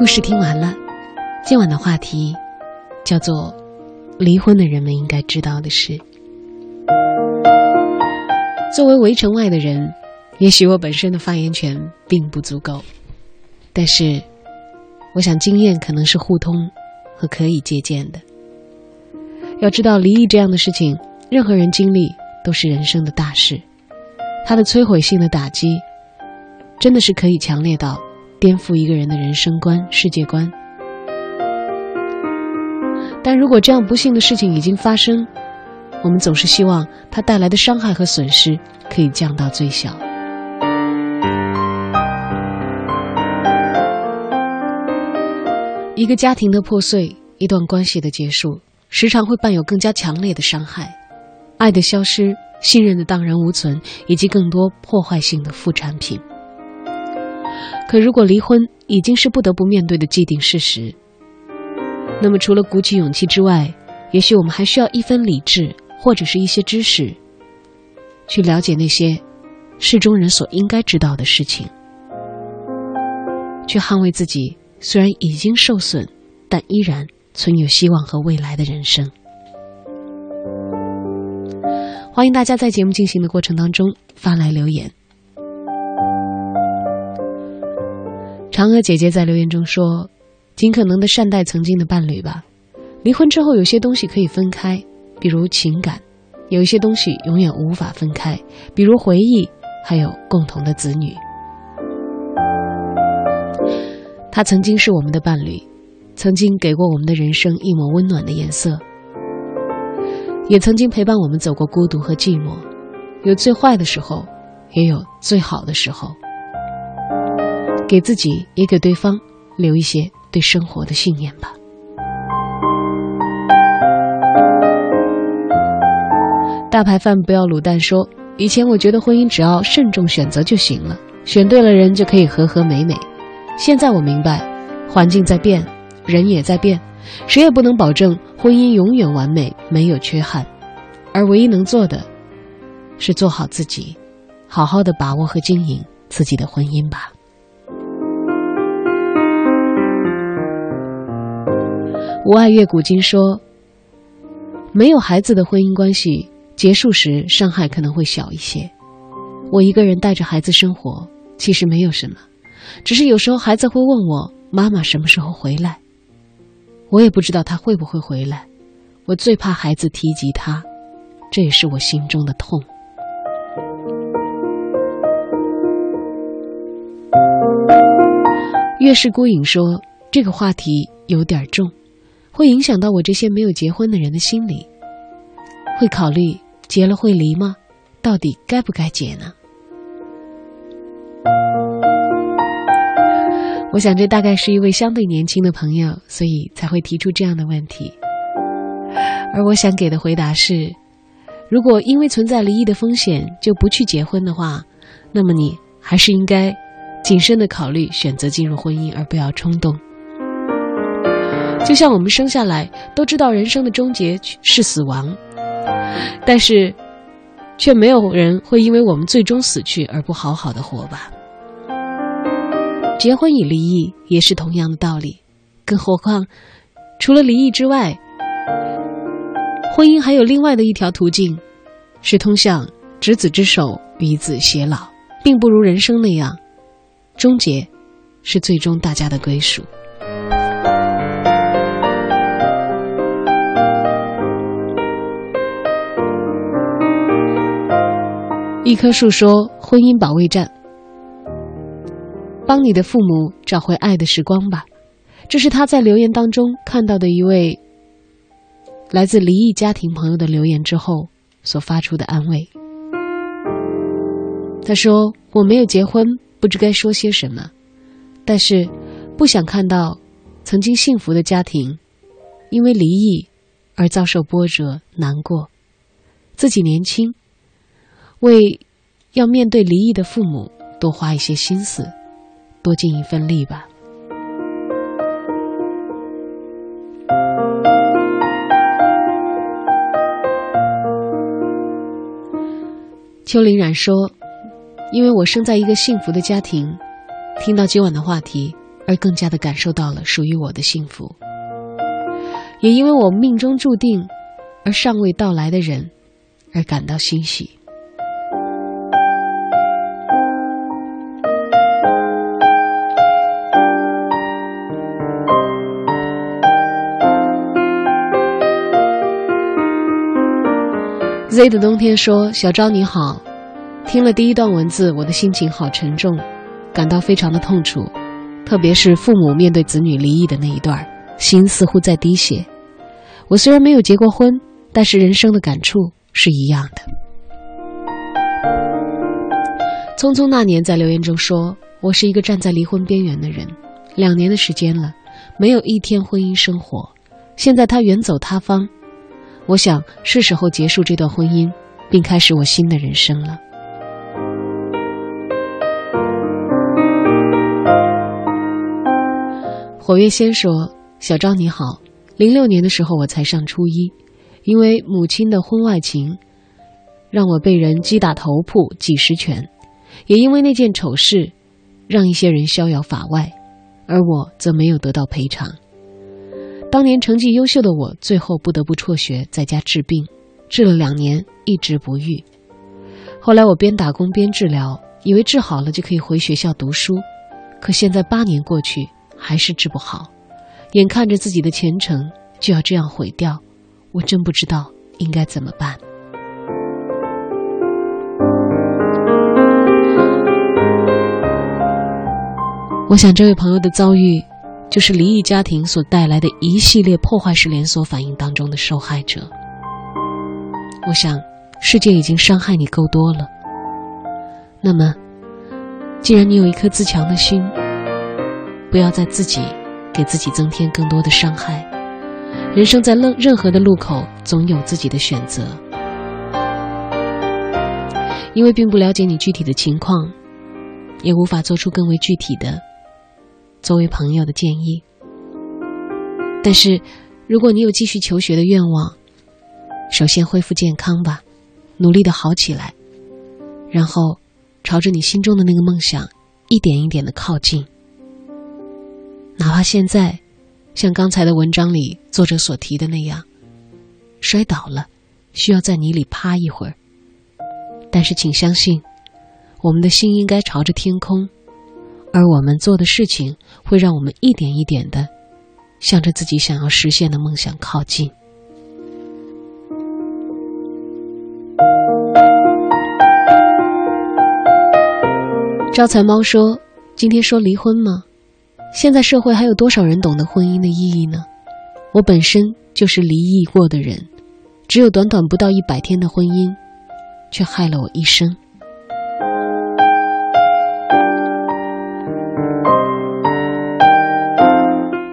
故事听完了，今晚的话题叫做“离婚的人们应该知道的事”。作为围城外的人，也许我本身的发言权并不足够，但是我想经验可能是互通和可以借鉴的。要知道，离异这样的事情，任何人经历都是人生的大事，它的摧毁性的打击，真的是可以强烈到。颠覆一个人的人生观、世界观。但如果这样不幸的事情已经发生，我们总是希望它带来的伤害和损失可以降到最小。一个家庭的破碎，一段关系的结束，时常会伴有更加强烈的伤害，爱的消失、信任的荡然无存，以及更多破坏性的副产品。可如果离婚已经是不得不面对的既定事实，那么除了鼓起勇气之外，也许我们还需要一分理智，或者是一些知识，去了解那些事中人所应该知道的事情，去捍卫自己虽然已经受损，但依然存有希望和未来的人生。欢迎大家在节目进行的过程当中发来留言。嫦娥姐姐在留言中说：“尽可能的善待曾经的伴侣吧。离婚之后，有些东西可以分开，比如情感；有一些东西永远无法分开，比如回忆，还有共同的子女。他曾经是我们的伴侣，曾经给过我们的人生一抹温暖的颜色，也曾经陪伴我们走过孤独和寂寞。有最坏的时候，也有最好的时候。给自己也给对方留一些对生活的信念吧。大排饭不要卤蛋说，以前我觉得婚姻只要慎重选择就行了，选对了人就可以和和美美。现在我明白，环境在变，人也在变，谁也不能保证婚姻永远完美没有缺憾，而唯一能做的，是做好自己，好好的把握和经营自己的婚姻吧。无爱月古今说，没有孩子的婚姻关系结束时，伤害可能会小一些。我一个人带着孩子生活，其实没有什么，只是有时候孩子会问我：“妈妈什么时候回来？”我也不知道他会不会回来。我最怕孩子提及他，这也是我心中的痛。月是孤影说，这个话题有点重。会影响到我这些没有结婚的人的心理，会考虑结了会离吗？到底该不该结呢？我想这大概是一位相对年轻的朋友，所以才会提出这样的问题。而我想给的回答是：如果因为存在离异的风险就不去结婚的话，那么你还是应该谨慎的考虑选择进入婚姻，而不要冲动。就像我们生下来都知道人生的终结是死亡，但是，却没有人会因为我们最终死去而不好好的活吧？结婚与离异也是同样的道理，更何况，除了离异之外，婚姻还有另外的一条途径，是通向执子之手与子偕老，并不如人生那样，终结，是最终大家的归属。一棵树说：“婚姻保卫战，帮你的父母找回爱的时光吧。”这是他在留言当中看到的一位来自离异家庭朋友的留言之后所发出的安慰。他说：“我没有结婚，不知该说些什么，但是不想看到曾经幸福的家庭因为离异而遭受波折、难过。自己年轻。”为要面对离异的父母多花一些心思，多尽一份力吧。邱林冉说：“因为我生在一个幸福的家庭，听到今晚的话题，而更加的感受到了属于我的幸福。也因为我命中注定而尚未到来的人，而感到欣喜。” Z 的冬天说：“小昭你好，听了第一段文字，我的心情好沉重，感到非常的痛楚，特别是父母面对子女离异的那一段，心似乎在滴血。我虽然没有结过婚，但是人生的感触是一样的。”匆匆那年在留言中说：“我是一个站在离婚边缘的人，两年的时间了，没有一天婚姻生活，现在他远走他方。”我想是时候结束这段婚姻，并开始我新的人生了。火月仙说：“小昭你好，零六年的时候我才上初一，因为母亲的婚外情，让我被人击打头铺几十拳，也因为那件丑事，让一些人逍遥法外，而我则没有得到赔偿。”当年成绩优秀的我，最后不得不辍学，在家治病，治了两年，一直不愈。后来我边打工边治疗，以为治好了就可以回学校读书，可现在八年过去，还是治不好。眼看着自己的前程就要这样毁掉，我真不知道应该怎么办。我想这位朋友的遭遇。就是离异家庭所带来的一系列破坏式连锁反应当中的受害者。我想，世界已经伤害你够多了。那么，既然你有一颗自强的心，不要再自己给自己增添更多的伤害。人生在任任何的路口，总有自己的选择。因为并不了解你具体的情况，也无法做出更为具体的作为朋友的建议。但是，如果你有继续求学的愿望，首先恢复健康吧，努力的好起来，然后朝着你心中的那个梦想一点一点的靠近。哪怕现在，像刚才的文章里作者所提的那样，摔倒了，需要在泥里趴一会儿。但是，请相信，我们的心应该朝着天空，而我们做的事情会让我们一点一点的向着自己想要实现的梦想靠近。招财猫说：“今天说离婚吗？现在社会还有多少人懂得婚姻的意义呢？我本身就是离异过的人，只有短短不到一百天的婚姻。”却害了我一生。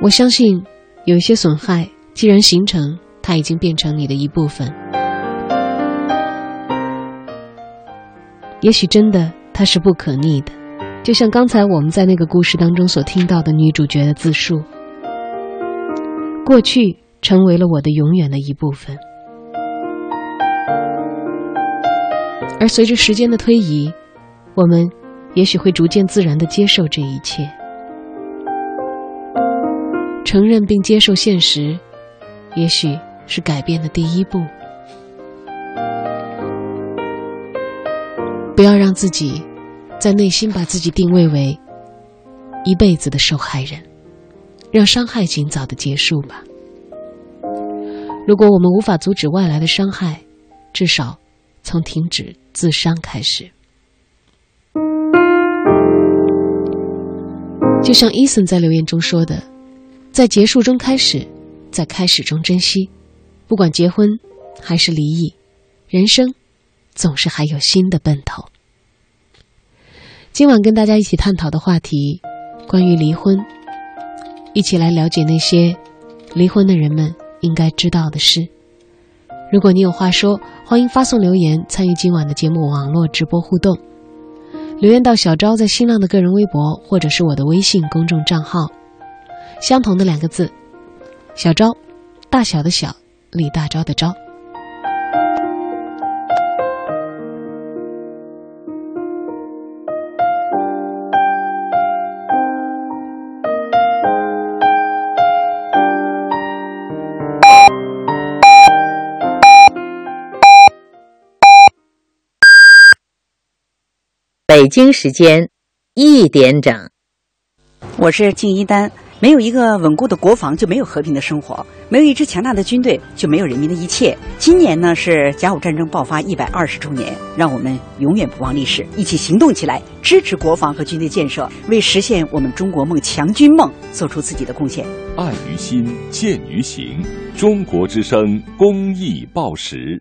我相信，有一些损害，既然形成，它已经变成你的一部分。也许真的，它是不可逆的，就像刚才我们在那个故事当中所听到的女主角的自述：过去成为了我的永远的一部分。而随着时间的推移，我们也许会逐渐自然的接受这一切，承认并接受现实，也许是改变的第一步。不要让自己在内心把自己定位为一辈子的受害人，让伤害尽早的结束吧。如果我们无法阻止外来的伤害，至少从停止。自伤开始，就像伊森在留言中说的：“在结束中开始，在开始中珍惜。不管结婚还是离异，人生总是还有新的奔头。”今晚跟大家一起探讨的话题，关于离婚，一起来了解那些离婚的人们应该知道的事。如果你有话说，欢迎发送留言参与今晚的节目网络直播互动。留言到小昭在新浪的个人微博，或者是我的微信公众账号，相同的两个字，小昭，大小的小，李大钊的钊。北京时间一点整，我是敬一丹。没有一个稳固的国防，就没有和平的生活；没有一支强大的军队，就没有人民的一切。今年呢是甲午战争爆发一百二十周年，让我们永远不忘历史，一起行动起来，支持国防和军队建设，为实现我们中国梦、强军梦做出自己的贡献。爱于心，见于行。中国之声公益报时。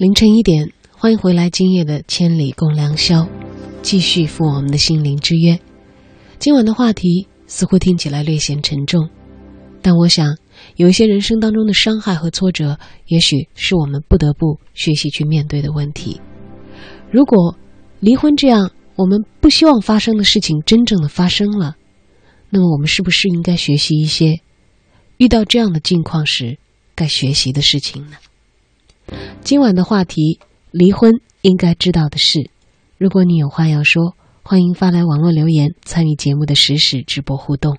凌晨一点，欢迎回来。今夜的千里共良宵，继续赴我们的心灵之约。今晚的话题似乎听起来略显沉重，但我想，有一些人生当中的伤害和挫折，也许是我们不得不学习去面对的问题。如果离婚这样我们不希望发生的事情真正的发生了，那么我们是不是应该学习一些遇到这样的境况时该学习的事情呢？今晚的话题：离婚应该知道的事。如果你有话要说，欢迎发来网络留言，参与节目的实时直播互动。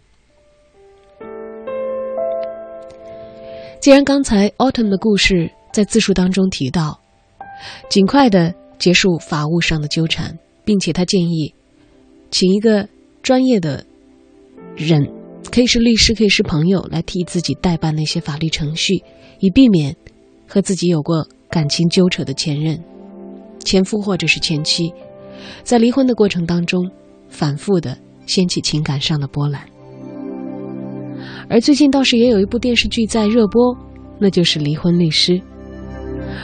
既然刚才 Autumn 的故事在自述当中提到，尽快的结束法务上的纠缠，并且他建议请一个专业的人，可以是律师，可以是朋友，来替自己代办那些法律程序，以避免和自己有过感情纠扯的前任、前夫或者是前妻，在离婚的过程当中反复的掀起情感上的波澜。而最近倒是也有一部电视剧在热播，那就是《离婚律师》。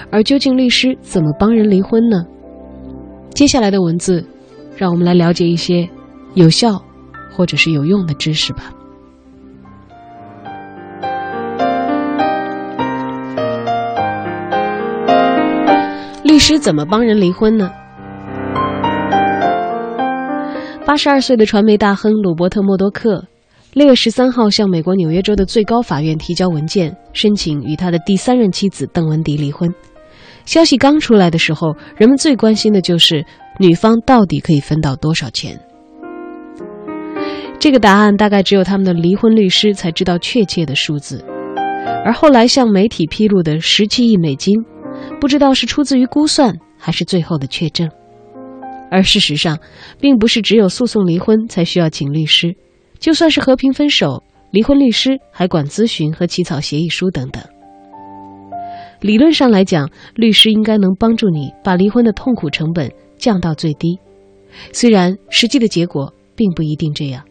而究竟律师怎么帮人离婚呢？接下来的文字，让我们来了解一些有效或者是有用的知识吧。律师怎么帮人离婚呢？八十二岁的传媒大亨鲁伯特·默多克。六月十三号，向美国纽约州的最高法院提交文件，申请与他的第三任妻子邓文迪离婚。消息刚出来的时候，人们最关心的就是女方到底可以分到多少钱。这个答案大概只有他们的离婚律师才知道确切的数字。而后来向媒体披露的十七亿美金，不知道是出自于估算还是最后的确证。而事实上，并不是只有诉讼离婚才需要请律师。就算是和平分手，离婚律师还管咨询和起草协议书等等。理论上来讲，律师应该能帮助你把离婚的痛苦成本降到最低，虽然实际的结果并不一定这样。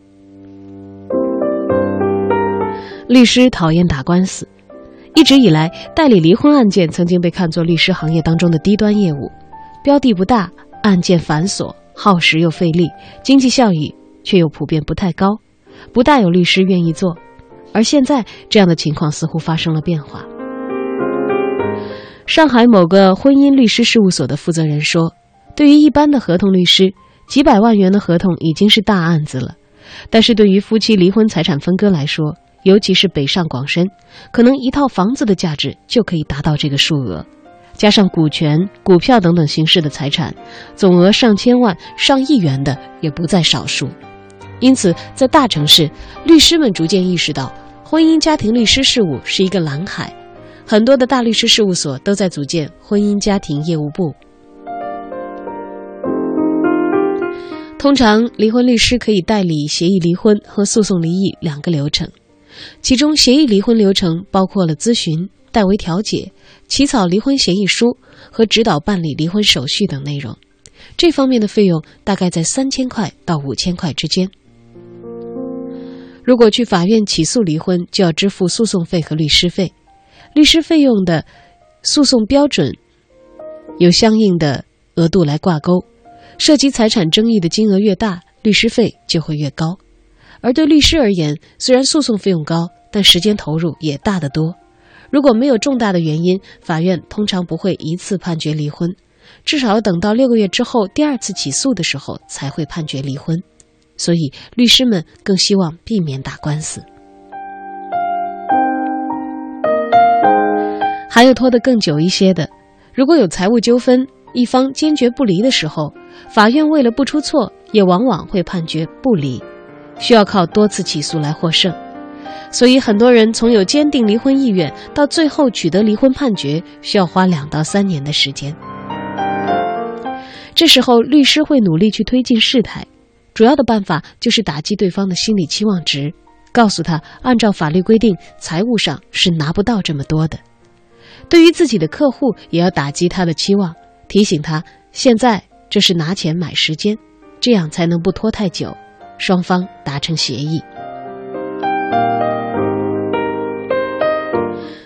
律师讨厌打官司，一直以来代理离婚案件曾经被看作律师行业当中的低端业务，标的不大，案件繁琐，耗时又费力，经济效益却又普遍不太高。不大有律师愿意做，而现在这样的情况似乎发生了变化。上海某个婚姻律师事务所的负责人说：“对于一般的合同律师，几百万元的合同已经是大案子了；但是对于夫妻离婚财产分割来说，尤其是北上广深，可能一套房子的价值就可以达到这个数额，加上股权、股票等等形式的财产，总额上千万、上亿元的也不在少数。”因此，在大城市，律师们逐渐意识到，婚姻家庭律师事务是一个蓝海，很多的大律师事务所都在组建婚姻家庭业务部。通常，离婚律师可以代理协议离婚和诉讼离异两个流程，其中协议离婚流程包括了咨询、代为调解、起草离婚协议书和指导办理离婚手续等内容，这方面的费用大概在三千块到五千块之间。如果去法院起诉离婚，就要支付诉讼费和律师费。律师费用的诉讼标准有相应的额度来挂钩，涉及财产争议的金额越大，律师费就会越高。而对律师而言，虽然诉讼费用高，但时间投入也大得多。如果没有重大的原因，法院通常不会一次判决离婚，至少要等到六个月之后第二次起诉的时候才会判决离婚。所以，律师们更希望避免打官司。还有拖得更久一些的，如果有财务纠纷，一方坚决不离的时候，法院为了不出错，也往往会判决不离，需要靠多次起诉来获胜。所以，很多人从有坚定离婚意愿到最后取得离婚判决，需要花两到三年的时间。这时候，律师会努力去推进事态。主要的办法就是打击对方的心理期望值，告诉他按照法律规定，财务上是拿不到这么多的。对于自己的客户，也要打击他的期望，提醒他现在这是拿钱买时间，这样才能不拖太久，双方达成协议。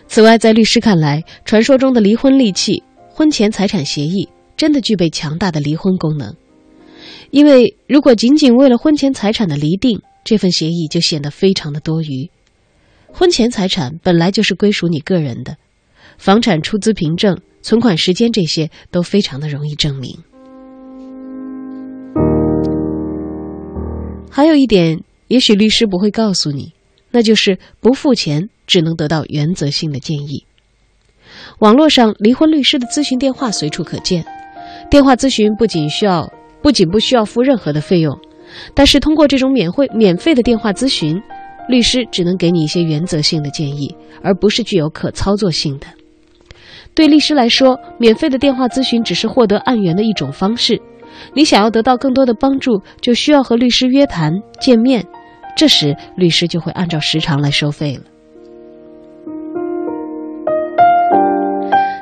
此外，在律师看来，传说中的离婚利器——婚前财产协议，真的具备强大的离婚功能。因为如果仅仅为了婚前财产的离定，这份协议就显得非常的多余。婚前财产本来就是归属你个人的，房产出资凭证、存款时间这些都非常的容易证明。还有一点，也许律师不会告诉你，那就是不付钱只能得到原则性的建议。网络上离婚律师的咨询电话随处可见。电话咨询不仅需要，不仅不需要付任何的费用，但是通过这种免费免费的电话咨询，律师只能给你一些原则性的建议，而不是具有可操作性的。对律师来说，免费的电话咨询只是获得案源的一种方式。你想要得到更多的帮助，就需要和律师约谈见面，这时律师就会按照时长来收费了。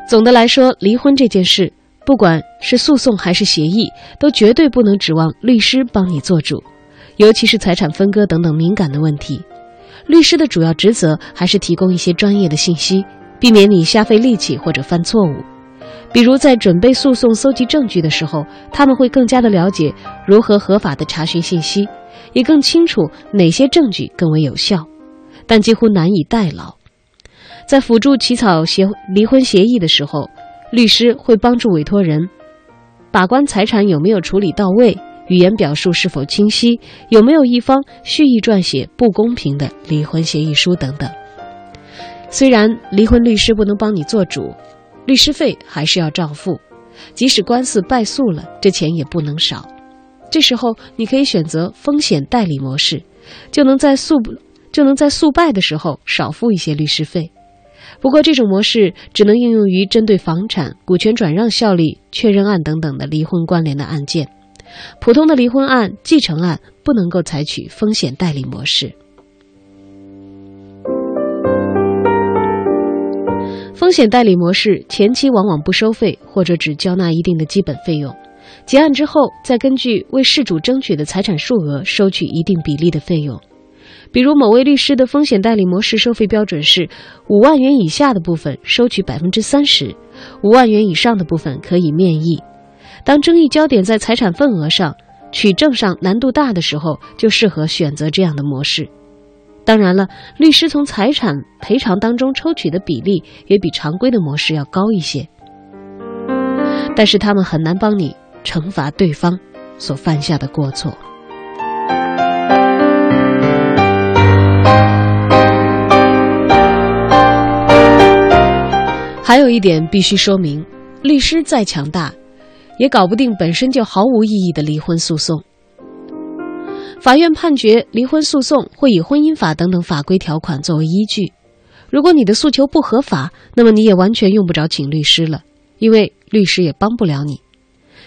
总的来说，离婚这件事，不管是诉讼还是协议，都绝对不能指望律师帮你做主，尤其是财产分割等等敏感的问题。律师的主要职责还是提供一些专业的信息，避免你瞎费力气或者犯错误。比如在准备诉讼、搜集证据的时候，他们会更加的了解如何合法的查询信息，也更清楚哪些证据更为有效，但几乎难以代劳。在辅助起草协离婚协议的时候，律师会帮助委托人把关财产有没有处理到位，语言表述是否清晰，有没有一方蓄意撰写不公平的离婚协议书等等。虽然离婚律师不能帮你做主，律师费还是要照付，即使官司败诉了，这钱也不能少。这时候你可以选择风险代理模式，就能在诉就能在诉败的时候少付一些律师费。不过，这种模式只能应用于针对房产、股权转让效力确认案等等的离婚关联的案件。普通的离婚案、继承案不能够采取风险代理模式。风险代理模式前期往往不收费，或者只交纳一定的基本费用，结案之后再根据为事主争取的财产数额收取一定比例的费用。比如，某位律师的风险代理模式收费标准是五万元以下的部分收取百分之三十，五万元以上的部分可以免议。当争议焦点在财产份额上、取证上难度大的时候，就适合选择这样的模式。当然了，律师从财产赔偿当中抽取的比例也比常规的模式要高一些，但是他们很难帮你惩罚对方所犯下的过错。还有一点必须说明：律师再强大，也搞不定本身就毫无意义的离婚诉讼。法院判决离婚诉讼会以婚姻法等等法规条款作为依据。如果你的诉求不合法，那么你也完全用不着请律师了，因为律师也帮不了你。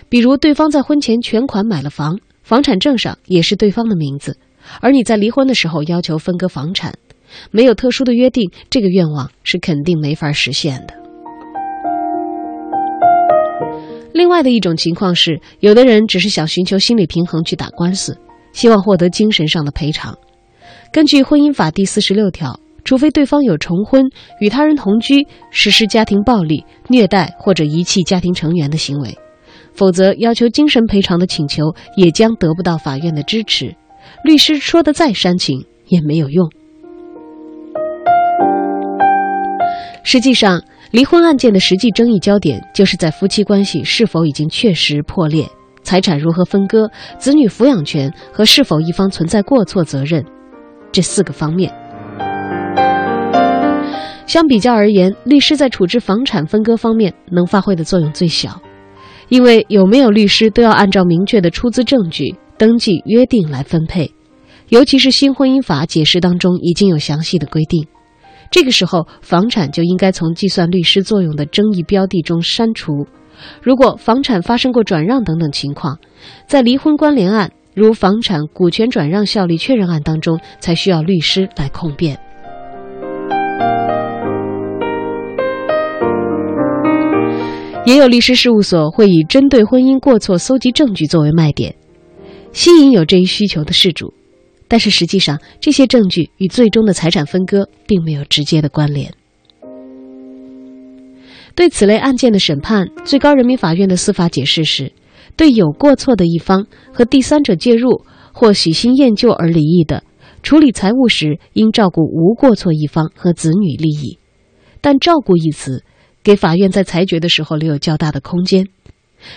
比如，对方在婚前全款买了房，房产证上也是对方的名字，而你在离婚的时候要求分割房产，没有特殊的约定，这个愿望是肯定没法实现的。另外的一种情况是，有的人只是想寻求心理平衡去打官司，希望获得精神上的赔偿。根据婚姻法第四十六条，除非对方有重婚、与他人同居、实施家庭暴力、虐待或者遗弃家庭成员的行为，否则要求精神赔偿的请求也将得不到法院的支持。律师说的再煽情也没有用。实际上。离婚案件的实际争议焦点，就是在夫妻关系是否已经确实破裂、财产如何分割、子女抚养权和是否一方存在过错责任这四个方面。相比较而言，律师在处置房产分割方面能发挥的作用最小，因为有没有律师都要按照明确的出资证据、登记约定来分配，尤其是新婚姻法解释当中已经有详细的规定。这个时候，房产就应该从计算律师作用的争议标的中删除。如果房产发生过转让等等情况，在离婚关联案，如房产股权转让效力确认案当中，才需要律师来控辩。也有律师事务所会以针对婚姻过错搜集证据作为卖点，吸引有这一需求的事主。但是实际上，这些证据与最终的财产分割并没有直接的关联。对此类案件的审判，最高人民法院的司法解释是：对有过错的一方和第三者介入或喜新厌旧而离异的，处理财物时应照顾无过错一方和子女利益。但“照顾”一词，给法院在裁决的时候留有较大的空间。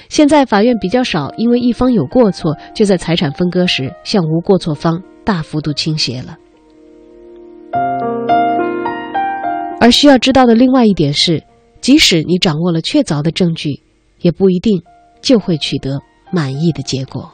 现在法院比较少因为一方有过错，就在财产分割时向无过错方。大幅度倾斜了。而需要知道的另外一点是，即使你掌握了确凿的证据，也不一定就会取得满意的结果。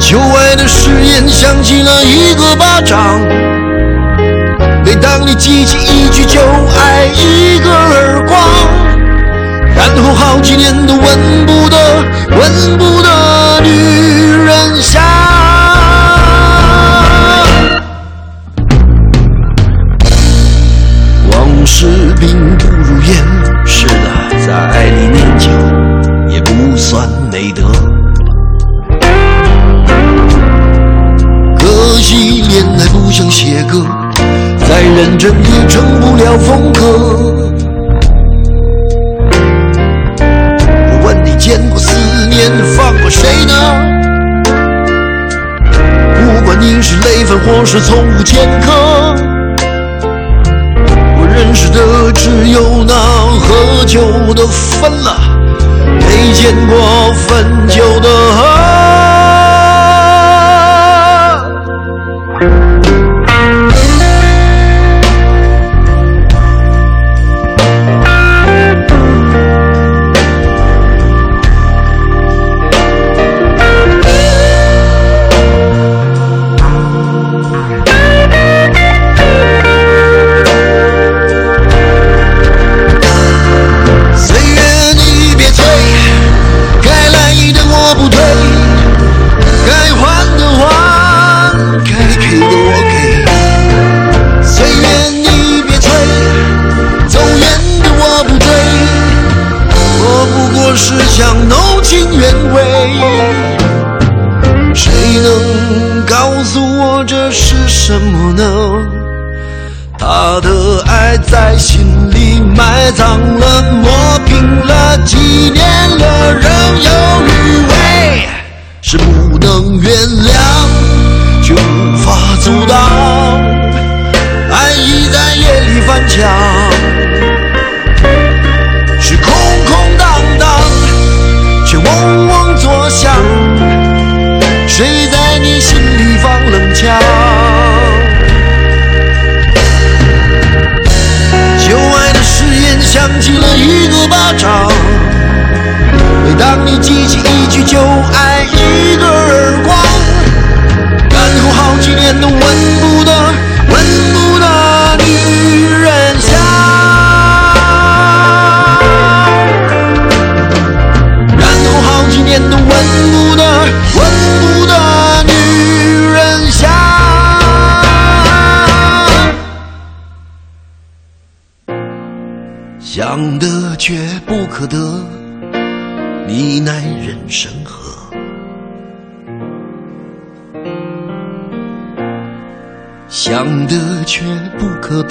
旧爱的誓言响起了一个巴掌，每当你记起一句就爱一个耳光，然后好几年都闻不得、闻不得女认真也成不了风格。我问你见过思念放过谁呢？不管你是累犯或是从无前科，我认识的只有那喝酒的分了，没见过分酒的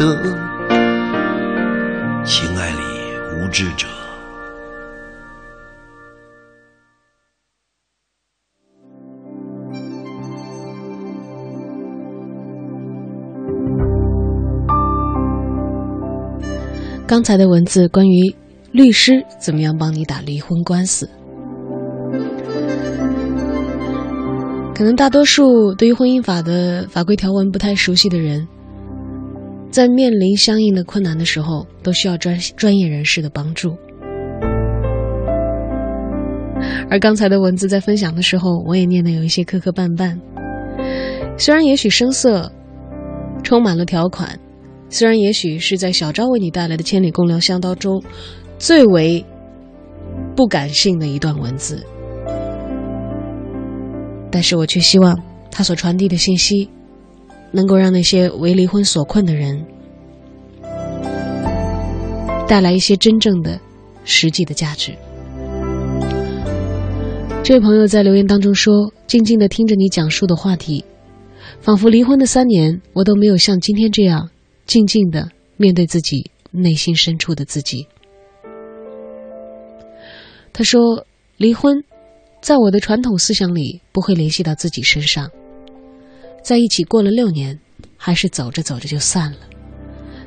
的，情爱里无知者。刚才的文字关于律师怎么样帮你打离婚官司，可能大多数对于婚姻法的法规条文不太熟悉的人，在面临相应的困难的时候，都需要专专业人士的帮助。而刚才的文字在分享的时候，我也念得有一些磕磕绊绊，虽然也许生涩，充满了条款。虽然也许是在小昭为你带来的千里共良宵当中，最为不感性的一段文字，但是我却希望他所传递的信息，能够让那些为离婚所困的人带来一些真正的、实际的价值。这位朋友在留言当中说：“静静的听着你讲述的话题，仿佛离婚的三年，我都没有像今天这样。”静静的面对自己内心深处的自己。他说：“离婚，在我的传统思想里不会联系到自己身上。在一起过了六年，还是走着走着就散了。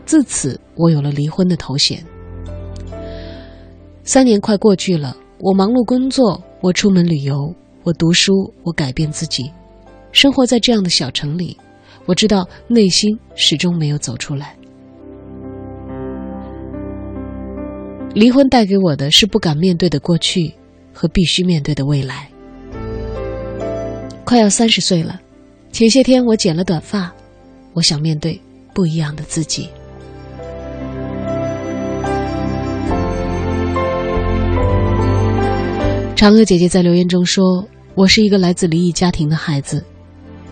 自此，我有了离婚的头衔。三年快过去了，我忙碌工作，我出门旅游，我读书，我改变自己，生活在这样的小城里。”我知道内心始终没有走出来。离婚带给我的是不敢面对的过去和必须面对的未来。快要三十岁了，前些天我剪了短发，我想面对不一样的自己。嫦娥姐姐在留言中说：“我是一个来自离异家庭的孩子，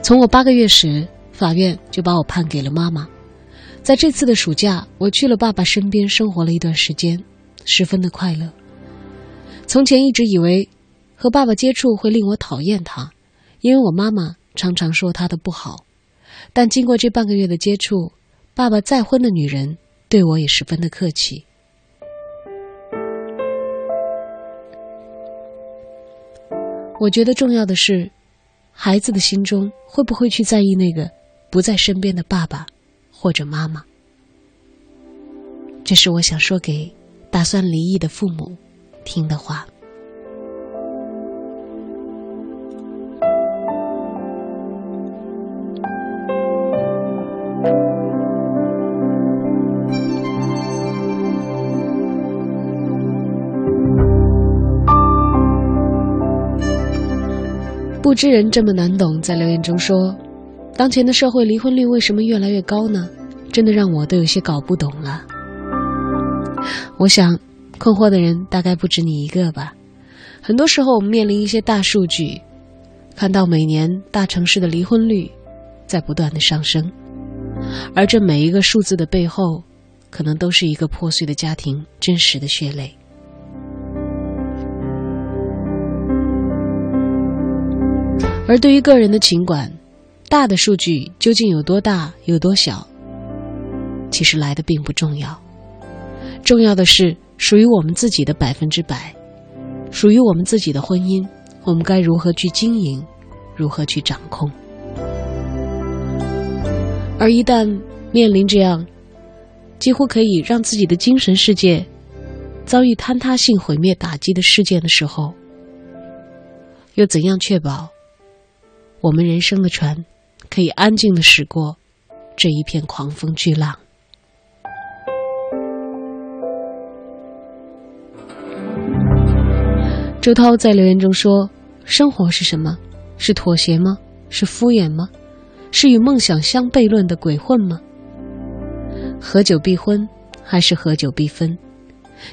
从我八个月时。”法院就把我判给了妈妈。在这次的暑假，我去了爸爸身边生活了一段时间，十分的快乐。从前一直以为和爸爸接触会令我讨厌他，因为我妈妈常常说他的不好。但经过这半个月的接触，爸爸再婚的女人对我也十分的客气。我觉得重要的是，孩子的心中会不会去在意那个。不在身边的爸爸或者妈妈，这是我想说给打算离异的父母听的话。不知人这么难懂，在留言中说。当前的社会离婚率为什么越来越高呢？真的让我都有些搞不懂了。我想，困惑的人大概不止你一个吧。很多时候，我们面临一些大数据，看到每年大城市的离婚率在不断的上升，而这每一个数字的背后，可能都是一个破碎的家庭真实的血泪。而对于个人的情感，大的数据究竟有多大、有多小，其实来的并不重要。重要的是属于我们自己的百分之百，属于我们自己的婚姻，我们该如何去经营，如何去掌控。而一旦面临这样几乎可以让自己的精神世界遭遇坍塌性毁灭打击的事件的时候，又怎样确保我们人生的船？可以安静的驶过这一片狂风巨浪。周涛在留言中说：“生活是什么？是妥协吗？是敷衍吗？是与梦想相悖论的鬼混吗？合久必婚，还是合久必分？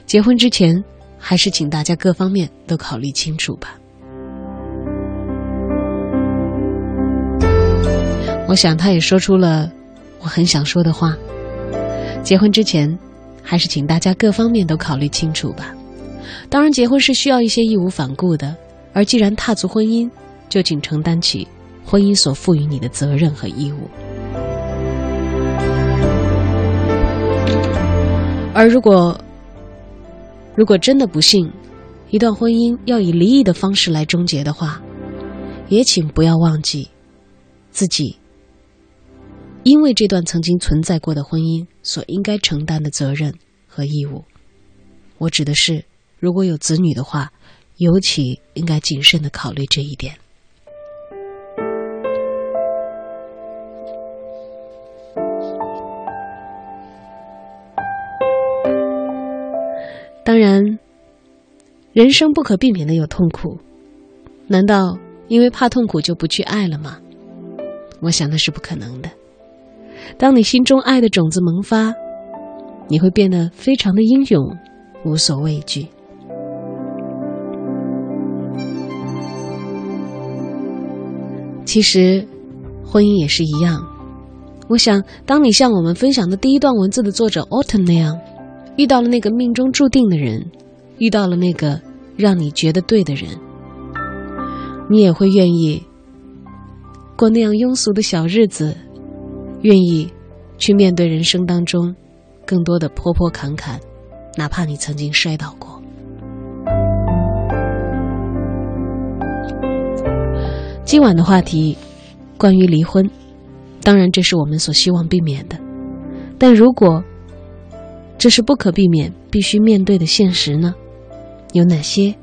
结婚之前，还是请大家各方面都考虑清楚吧。”我想，他也说出了我很想说的话。结婚之前，还是请大家各方面都考虑清楚吧。当然，结婚是需要一些义无反顾的，而既然踏足婚姻，就请承担起婚姻所赋予你的责任和义务。而如果如果真的不幸，一段婚姻要以离异的方式来终结的话，也请不要忘记自己。因为这段曾经存在过的婚姻所应该承担的责任和义务。我指的是，如果有子女的话，尤其应该谨慎的考虑这一点。当然，人生不可避免的有痛苦，难道因为怕痛苦就不去爱了吗？我想那是不可能的。当你心中爱的种子萌发，你会变得非常的英勇，无所畏惧。其实，婚姻也是一样。我想，当你像我们分享的第一段文字的作者 Autumn 那样。遇到了那个命中注定的人，遇到了那个让你觉得对的人，你也会愿意过那样庸俗的小日子，愿意去面对人生当中更多的坡坡坎坎，哪怕你曾经摔倒过。今晚的话题关于离婚，当然这是我们所希望避免的，但如果。这是不可避免、必须面对的现实呢？有哪些？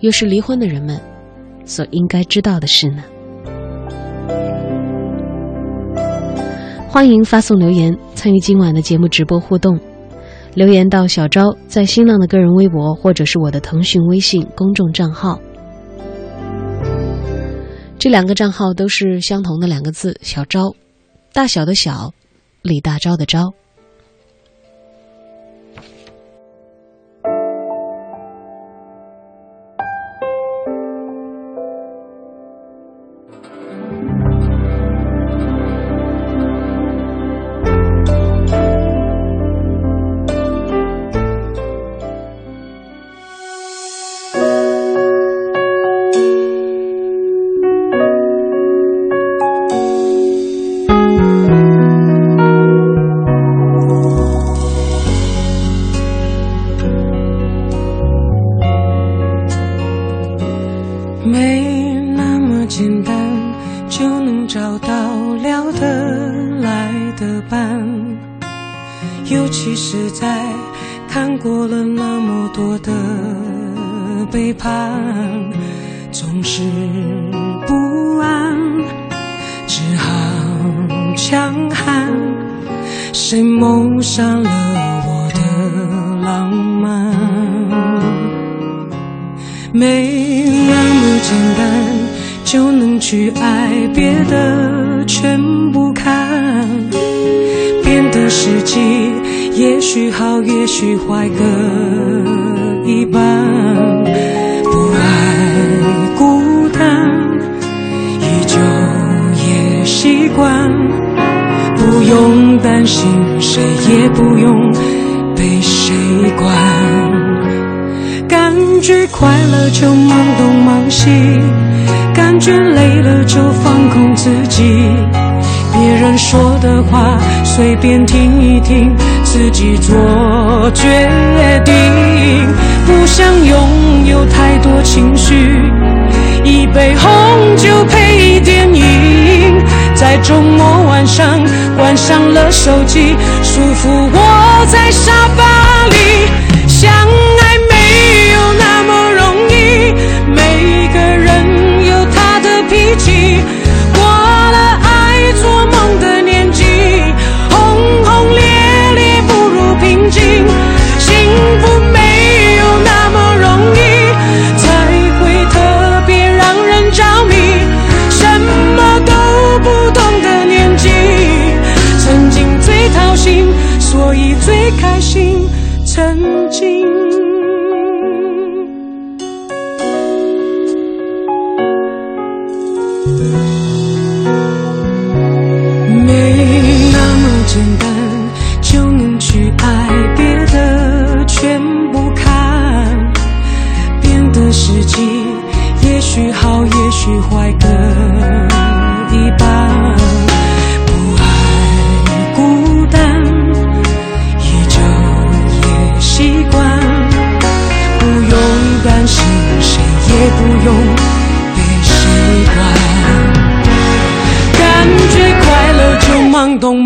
又是离婚的人们所应该知道的事呢？欢迎发送留言参与今晚的节目直播互动，留言到小昭在新浪的个人微博，或者是我的腾讯微信公众账号。这两个账号都是相同的两个字：小昭，大小的小，李大钊的钊。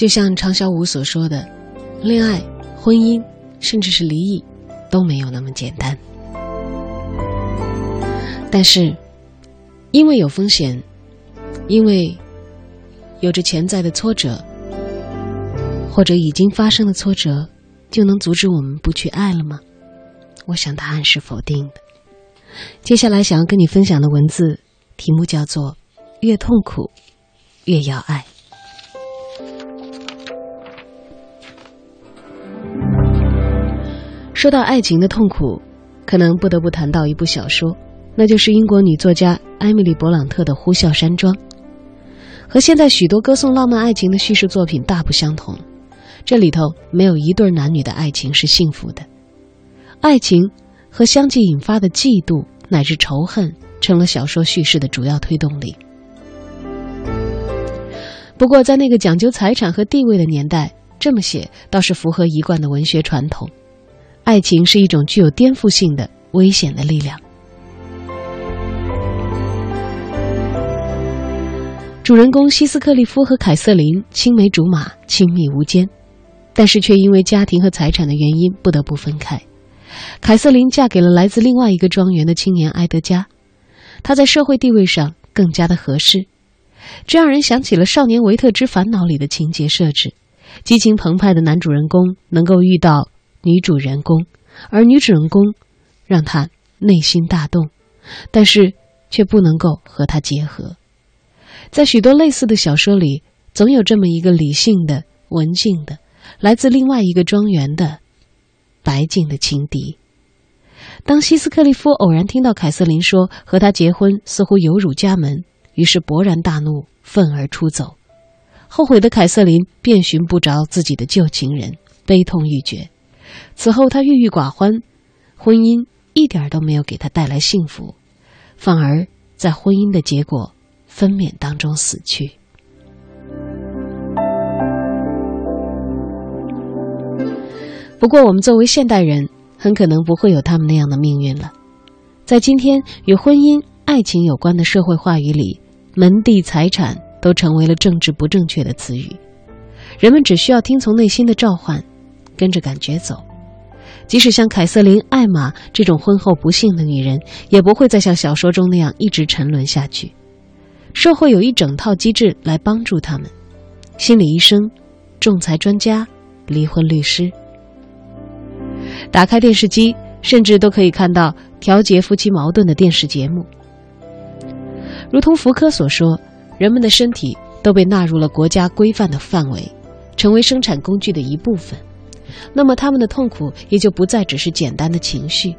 就像常小武所说的，恋爱、婚姻，甚至是离异，都没有那么简单。但是，因为有风险，因为有着潜在的挫折，或者已经发生的挫折，就能阻止我们不去爱了吗？我想答案是否定的。接下来想要跟你分享的文字题目叫做“越痛苦，越要爱”。说到爱情的痛苦，可能不得不谈到一部小说，那就是英国女作家艾米丽·勃朗特的《呼啸山庄》。和现在许多歌颂浪漫爱情的叙事作品大不相同，这里头没有一对男女的爱情是幸福的，爱情和相继引发的嫉妒乃至仇恨成了小说叙事的主要推动力。不过，在那个讲究财产和地位的年代，这么写倒是符合一贯的文学传统。爱情是一种具有颠覆性的危险的力量。主人公希斯克利夫和凯瑟琳青梅竹马，亲密无间，但是却因为家庭和财产的原因不得不分开。凯瑟琳嫁给了来自另外一个庄园的青年埃德加，他在社会地位上更加的合适，这让人想起了《少年维特之烦恼》里的情节设置：激情澎湃的男主人公能够遇到。女主人公，而女主人公让他内心大动，但是却不能够和他结合。在许多类似的小说里，总有这么一个理性的、文静的、来自另外一个庄园的白净的情敌。当希斯克利夫偶然听到凯瑟琳说和他结婚似乎有辱家门，于是勃然大怒，愤而出走。后悔的凯瑟琳遍寻不着自己的旧情人，悲痛欲绝。此后，他郁郁寡欢，婚姻一点都没有给他带来幸福，反而在婚姻的结果分娩当中死去。不过，我们作为现代人，很可能不会有他们那样的命运了。在今天与婚姻、爱情有关的社会话语里，门第、财产都成为了政治不正确的词语。人们只需要听从内心的召唤。跟着感觉走，即使像凯瑟琳·艾玛这种婚后不幸的女人，也不会再像小说中那样一直沉沦下去。社会有一整套机制来帮助他们：心理医生、仲裁专家、离婚律师。打开电视机，甚至都可以看到调节夫妻矛盾的电视节目。如同福柯所说，人们的身体都被纳入了国家规范的范围，成为生产工具的一部分，那么他们的痛苦也就不再只是简单的情绪。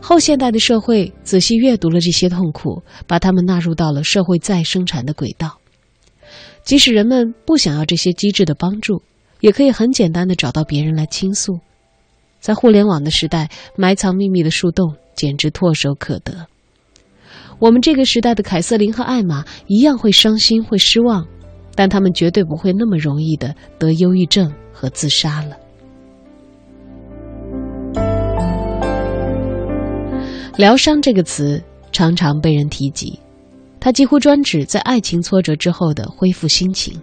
后现代的社会仔细阅读了这些痛苦，把他们纳入到了社会再生产的轨道。即使人们不想要这些机制的帮助，也可以很简单的找到别人来倾诉。在互联网的时代，埋藏秘密的树洞简直唾手可得。我们这个时代的凯瑟琳和艾玛一样会伤心、会失望，但他们绝对不会那么容易的得忧郁症和自杀了。疗伤这个词常常被人提及，它几乎专指在爱情挫折之后的恢复心情。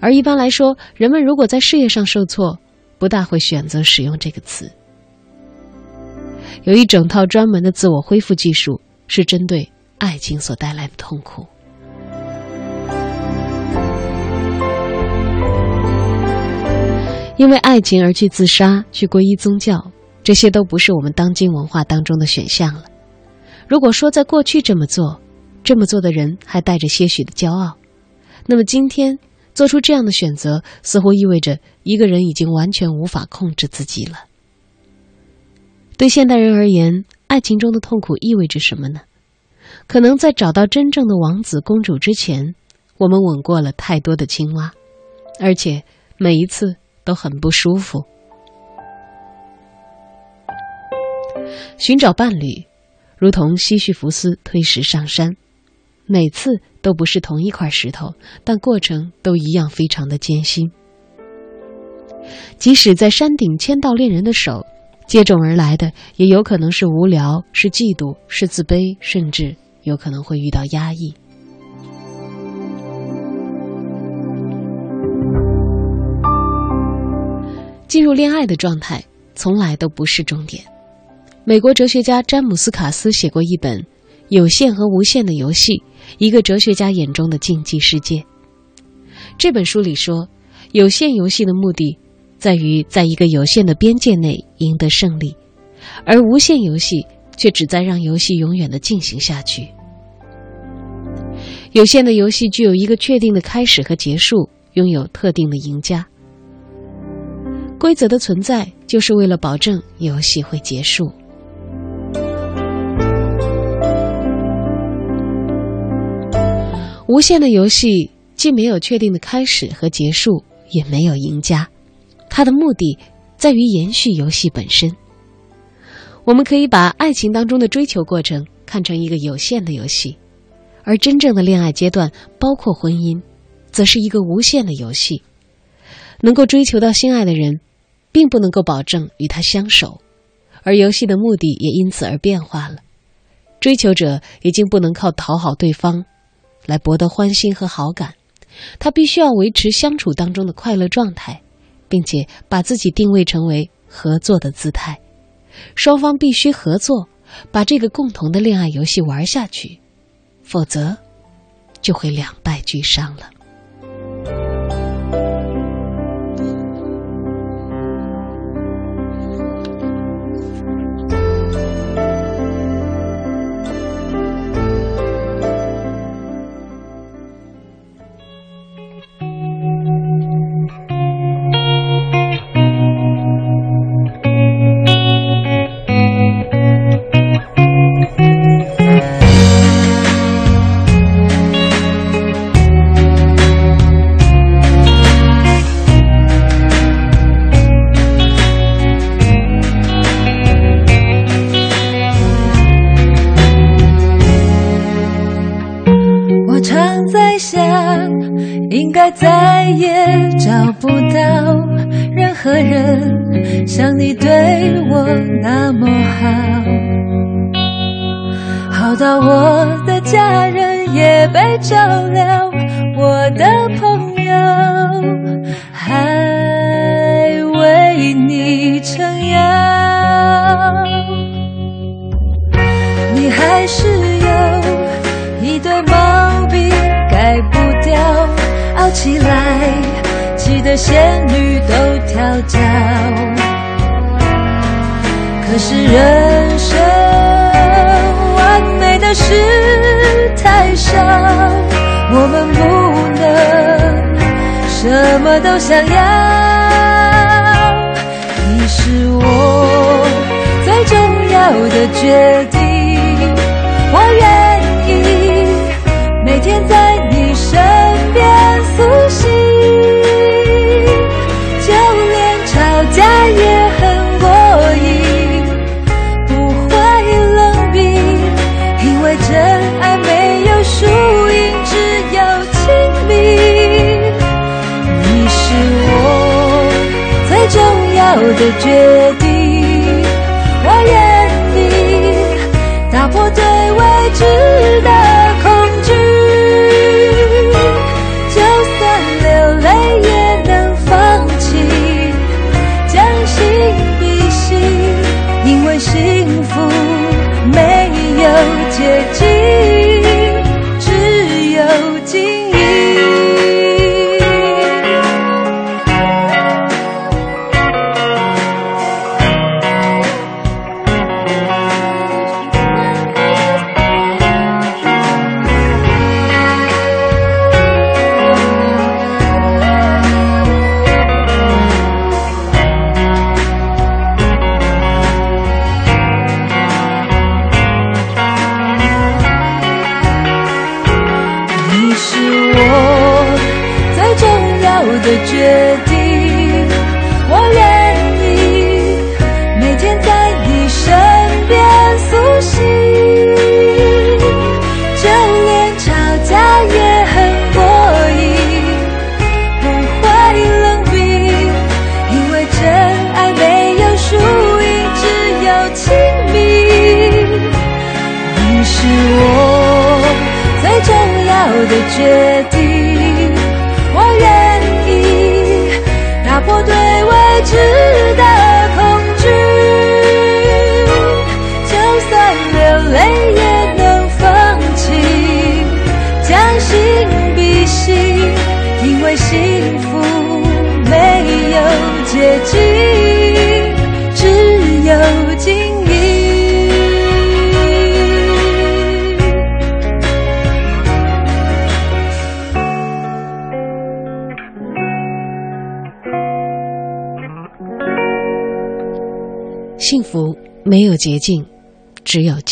而一般来说，人们如果在事业上受挫，不大会选择使用这个词。有一整套专门的自我恢复技术。是针对爱情所带来的痛苦，因为爱情而去自杀、去皈依宗教，这些都不是我们当今文化当中的选项了。如果说在过去这么做，这么做的人还带着些许的骄傲，那么今天做出这样的选择，似乎意味着一个人已经完全无法控制自己了。对现代人而言，爱情中的痛苦意味着什么呢？可能在找到真正的王子公主之前，我们吻过了太多的青蛙，而且每一次都很不舒服。寻找伴侣，如同西西弗斯推石上山，每次都不是同一块石头，但过程都一样非常的艰辛。即使在山顶牵到恋人的手。接踵而来的也有可能是无聊，是嫉妒，是自卑，甚至有可能会遇到压抑。进入恋爱的状态从来都不是终点。美国哲学家詹姆斯·卡斯写过一本《有限和无限的游戏》，一个哲学家眼中的竞技世界。这本书里说，有限游戏的目的。在于在一个有限的边界内赢得胜利，而无限游戏却只在让游戏永远的进行下去。有限的游戏具有一个确定的开始和结束，拥有特定的赢家。规则的存在就是为了保证游戏会结束。无限的游戏既没有确定的开始和结束，也没有赢家。它的目的在于延续游戏本身。我们可以把爱情当中的追求过程看成一个有限的游戏，而真正的恋爱阶段，包括婚姻，则是一个无限的游戏。能够追求到心爱的人，并不能够保证与他相守，而游戏的目的也因此而变化了。追求者已经不能靠讨好对方来博得欢心和好感，他必须要维持相处当中的快乐状态。并且把自己定位成为合作的姿态，双方必须合作，把这个共同的恋爱游戏玩下去，否则就会两败俱伤了。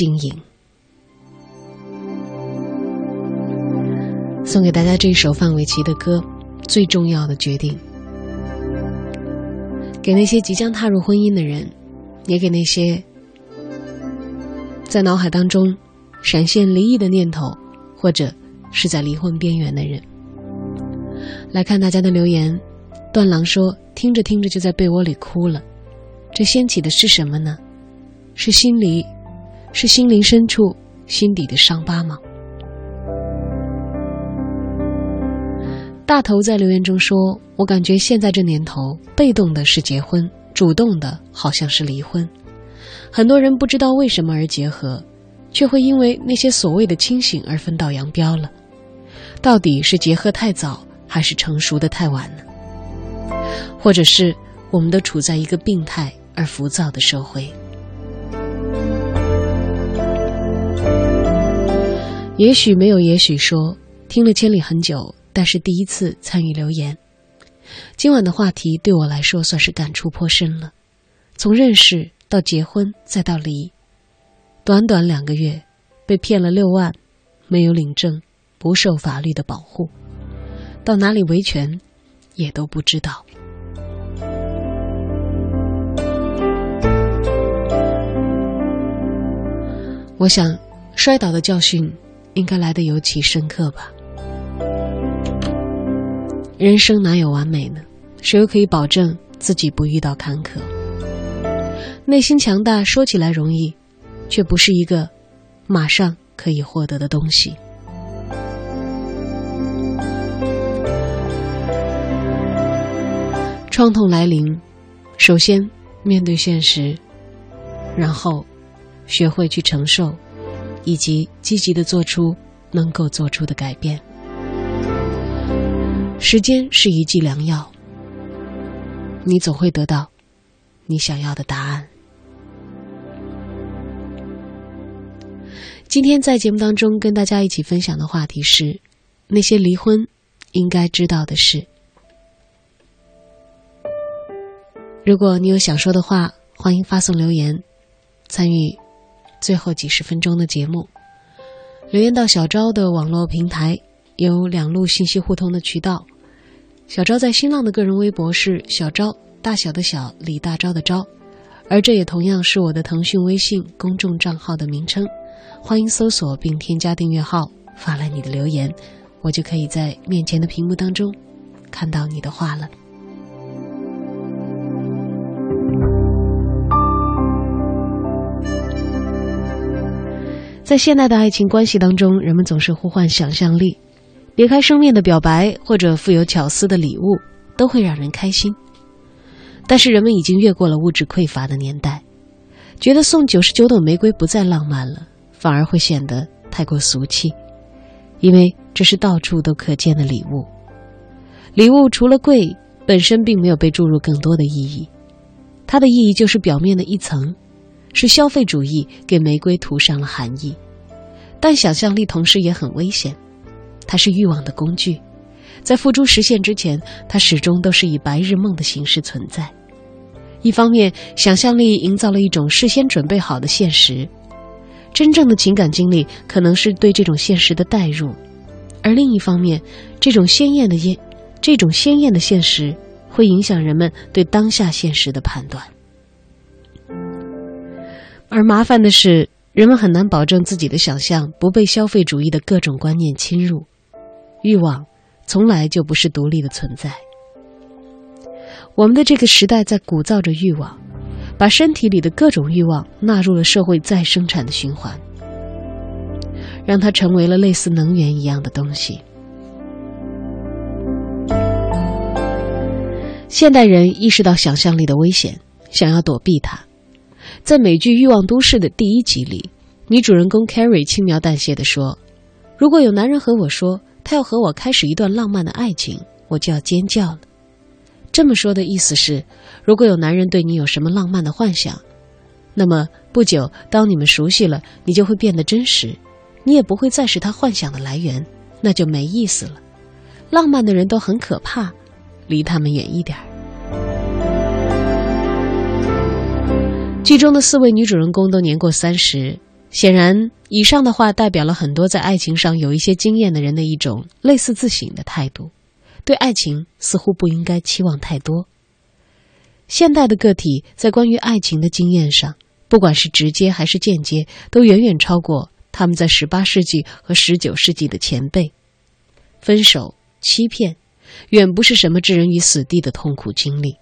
经营。送给大家这首范玮琪的歌《最重要的决定》，给那些即将踏入婚姻的人，也给那些在脑海当中闪现离异的念头，或者是在离婚边缘的人。来看大家的留言，段郎说：“听着听着就在被窝里哭了。”这掀起的是什么呢？是心里，是心灵深处、心底的伤疤吗？大头在留言中说：“我感觉现在这年头，被动的是结婚，主动的好像是离婚。很多人不知道为什么而结合，却会因为那些所谓的清醒而分道扬镳了。到底是结合太早，还是成熟的太晚呢？或者是我们都处在一个病态？”而浮躁的社会，也许没有，也许说听了千里很久，但是第一次参与留言。今晚的话题对我来说算是感触颇深了。从认识到结婚再到离，短短两个月，被骗了六万，没有领证，不受法律的保护，到哪里维权，也都不知道。我想，摔倒的教训应该来得尤其深刻吧。人生哪有完美呢？谁又可以保证自己不遇到坎坷？内心强大说起来容易，却不是一个马上可以获得的东西。创痛来临，首先面对现实，然后。学会去承受，以及积极的做出能够做出的改变。时间是一剂良药，你总会得到你想要的答案。今天在节目当中跟大家一起分享的话题是：那些离婚应该知道的事。如果你有想说的话，欢迎发送留言，参与最后几十分钟的节目。留言到小昭的网络平台有两路信息互通的渠道。小昭在新浪的个人微博是小昭，大小的小，李大钊的钊，而这也同样是我的腾讯微信公众账号的名称。欢迎搜索并添加订阅号，发来你的留言，我就可以在面前的屏幕当中看到你的话了。在现代的爱情关系当中，人们总是呼唤想象力，别开生面的表白或者富有巧思的礼物都会让人开心。但是人们已经越过了物质匮乏的年代，觉得送九十九朵玫瑰不再浪漫了，反而会显得太过俗气，因为这是到处都可见的礼物。礼物除了贵，本身并没有被注入更多的意义，它的意义就是表面的一层。是消费主义给玫瑰涂上了含义，但想象力同时也很危险，它是欲望的工具，在付诸实现之前，它始终都是以白日梦的形式存在。一方面，想象力营造了一种事先准备好的现实，真正的情感经历可能是对这种现实的代入；而另一方面，这种鲜艳的艳，这种鲜艳的现实会影响人们对当下现实的判断。而麻烦的是，人们很难保证自己的想象不被消费主义的各种观念侵入。欲望从来就不是独立的存在。我们的这个时代在鼓噪着欲望，把身体里的各种欲望纳入了社会再生产的循环，让它成为了类似能源一样的东西。现代人意识到想象力的危险，想要躲避它。在美剧《欲望都市》的第一集里，女主人公 Carrie 轻描淡写地说：“如果有男人和我说他要和我开始一段浪漫的爱情，我就要尖叫了。”这么说的意思是，如果有男人对你有什么浪漫的幻想，那么不久当你们熟悉了，你就会变得真实，你也不会再是他幻想的来源，那就没意思了。浪漫的人都很可怕，离他们远一点儿。剧中的四位女主人公都年过三十，显然，以上的话代表了很多在爱情上有一些经验的人的一种类似自省的态度，对爱情似乎不应该期望太多。现代的个体在关于爱情的经验上，不管是直接还是间接，都远远超过他们在十八世纪和十九世纪的前辈。分手、欺骗，远不是什么置人于死地的痛苦经历，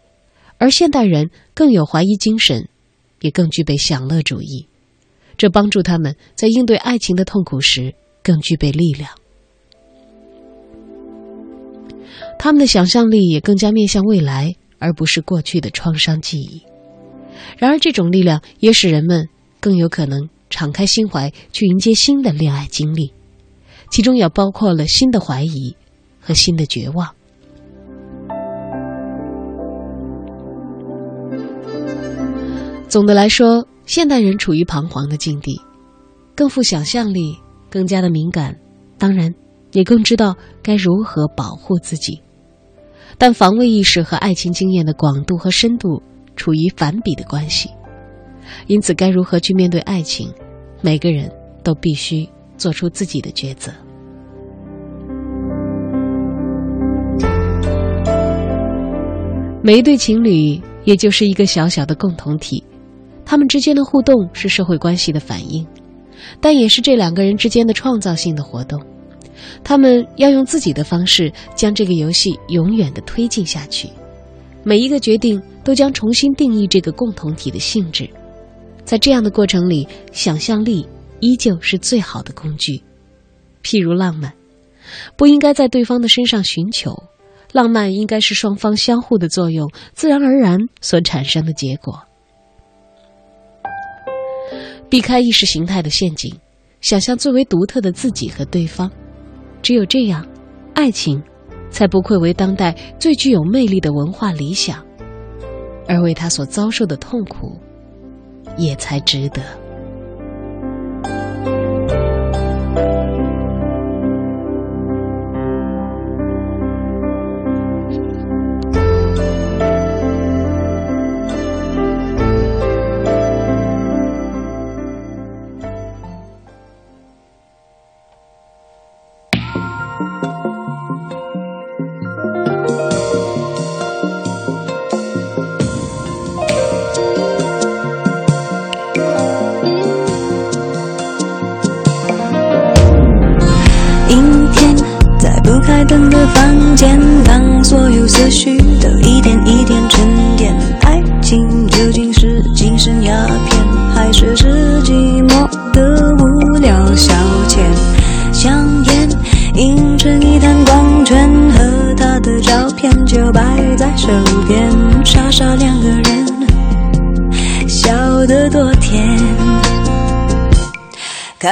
而现代人更有怀疑精神。也更具备享乐主义，这帮助他们在应对爱情的痛苦时更具备力量。他们的想象力也更加面向未来，而不是过去的创伤记忆。然而，这种力量也使人们更有可能敞开心怀去迎接新的恋爱经历，其中也包括了新的怀疑和新的绝望。总的来说，现代人处于彷徨的境地，更富想象力，更加的敏感，当然，也更知道该如何保护自己。但防卫意识和爱情经验的广度和深度处于反比的关系，因此该如何去面对爱情，每个人都必须做出自己的抉择。每一对情侣，也就是一个小小的共同体。他们之间的互动是社会关系的反应，但也是这两个人之间的创造性的活动。他们要用自己的方式将这个游戏永远的推进下去。每一个决定都将重新定义这个共同体的性质。在这样的过程里，想象力依旧是最好的工具。譬如浪漫，不应该在对方的身上寻求，浪漫应该是双方相互的作用，自然而然所产生的结果。避开意识形态的陷阱，想象最为独特的自己和对方。只有这样，爱情才不愧为当代最具有魅力的文化理想，而为他所遭受的痛苦，也才值得。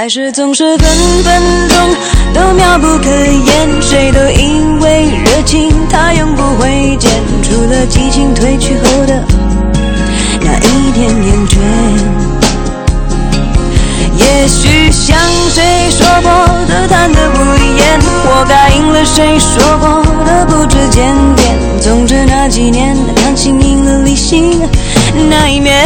开始总是分分钟都妙不可言，谁都以为热情它永不会减，除了激情褪去后的那一点厌倦。也许像谁说过的贪得无厌，活该应了谁说过的不知检点。总之那几年，感情赢了理性那一面。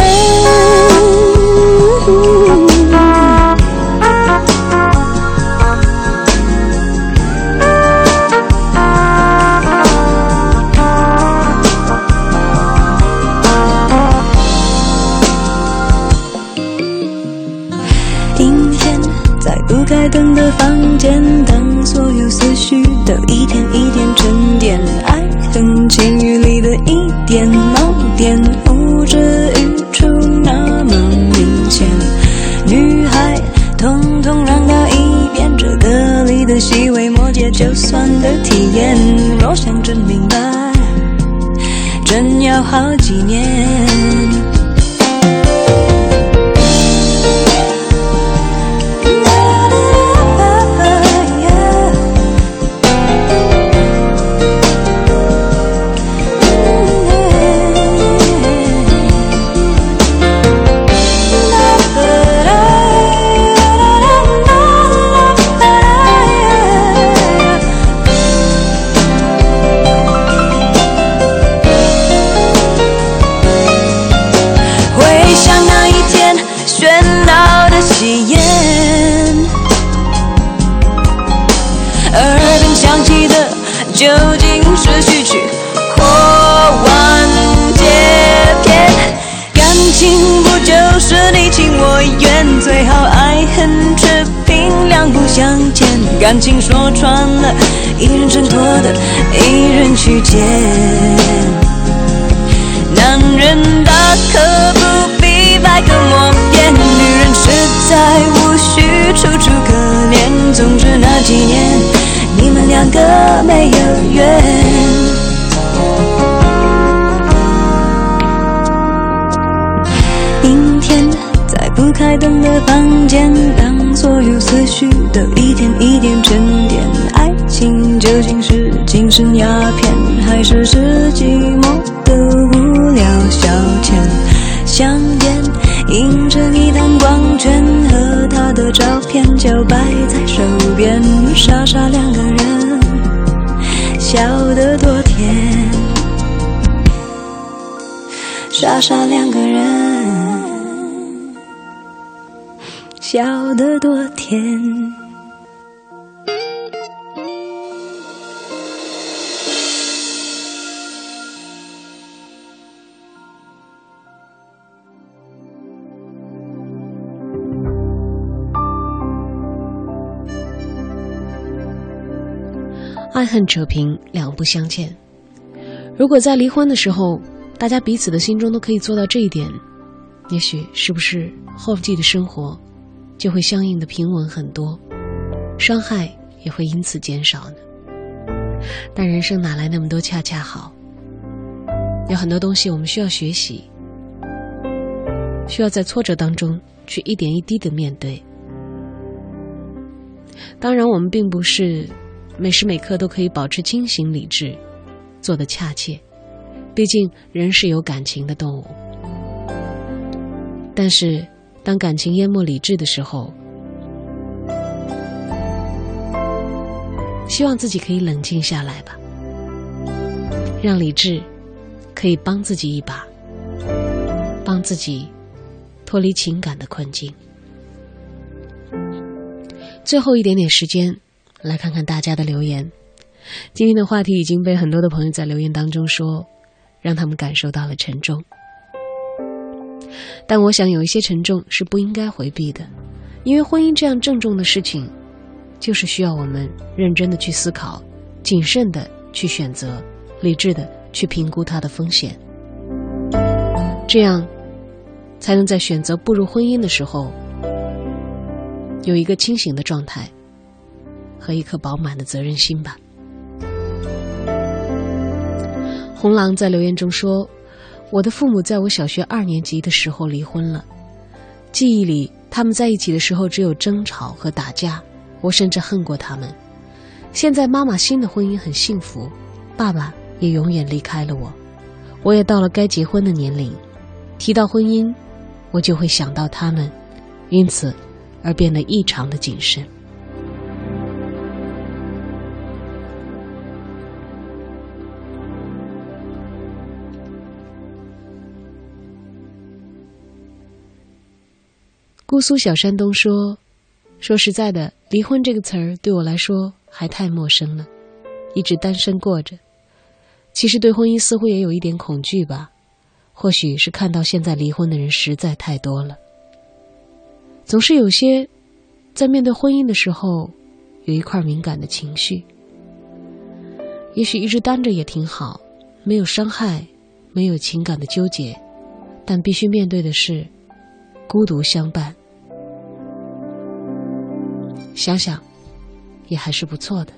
真要好几年。感情说穿恨扯平，两不相欠。如果在离婚的时候，大家彼此的心中都可以做到这一点，也许是不是后继的生活就会相应的平稳很多，伤害也会因此减少呢？但人生哪来那么多恰恰好？有很多东西我们需要学习，需要在挫折当中去一点一滴的面对。当然，我们并不是每时每刻都可以保持清醒理智，做得恰切。毕竟人是有感情的动物。但是，当感情淹没理智的时候，希望自己可以冷静下来吧，让理智可以帮自己一把，帮自己脱离情感的困境。最后一点点时间，来看看大家的留言。今天的话题已经被很多的朋友在留言当中说，让他们感受到了沉重。但我想有一些沉重是不应该回避的，因为婚姻这样郑重的事情，就是需要我们认真的去思考谨慎的去选择，理智的去评估它的风险，这样才能在选择步入婚姻的时候，有一个清醒的状态和一颗饱满的责任心吧。红狼在留言中说：“我的父母在我小学二年级的时候离婚了，记忆里他们在一起的时候只有争吵和打架，我甚至恨过他们。现在妈妈新的婚姻很幸福，爸爸也永远离开了我，我也到了该结婚的年龄。提到婚姻，我就会想到他们，因此而变得异常的谨慎。”姑苏小山东说：“说实在的，离婚这个词儿对我来说还太陌生了，一直单身过着。其实对婚姻似乎也有一点恐惧吧，或许是看到现在离婚的人实在太多了，总是有些在面对婚姻的时候有一块敏感的情绪。也许一直单着也挺好，没有伤害，没有情感的纠结，但必须面对的是孤独相伴。”想想，也还是不错的。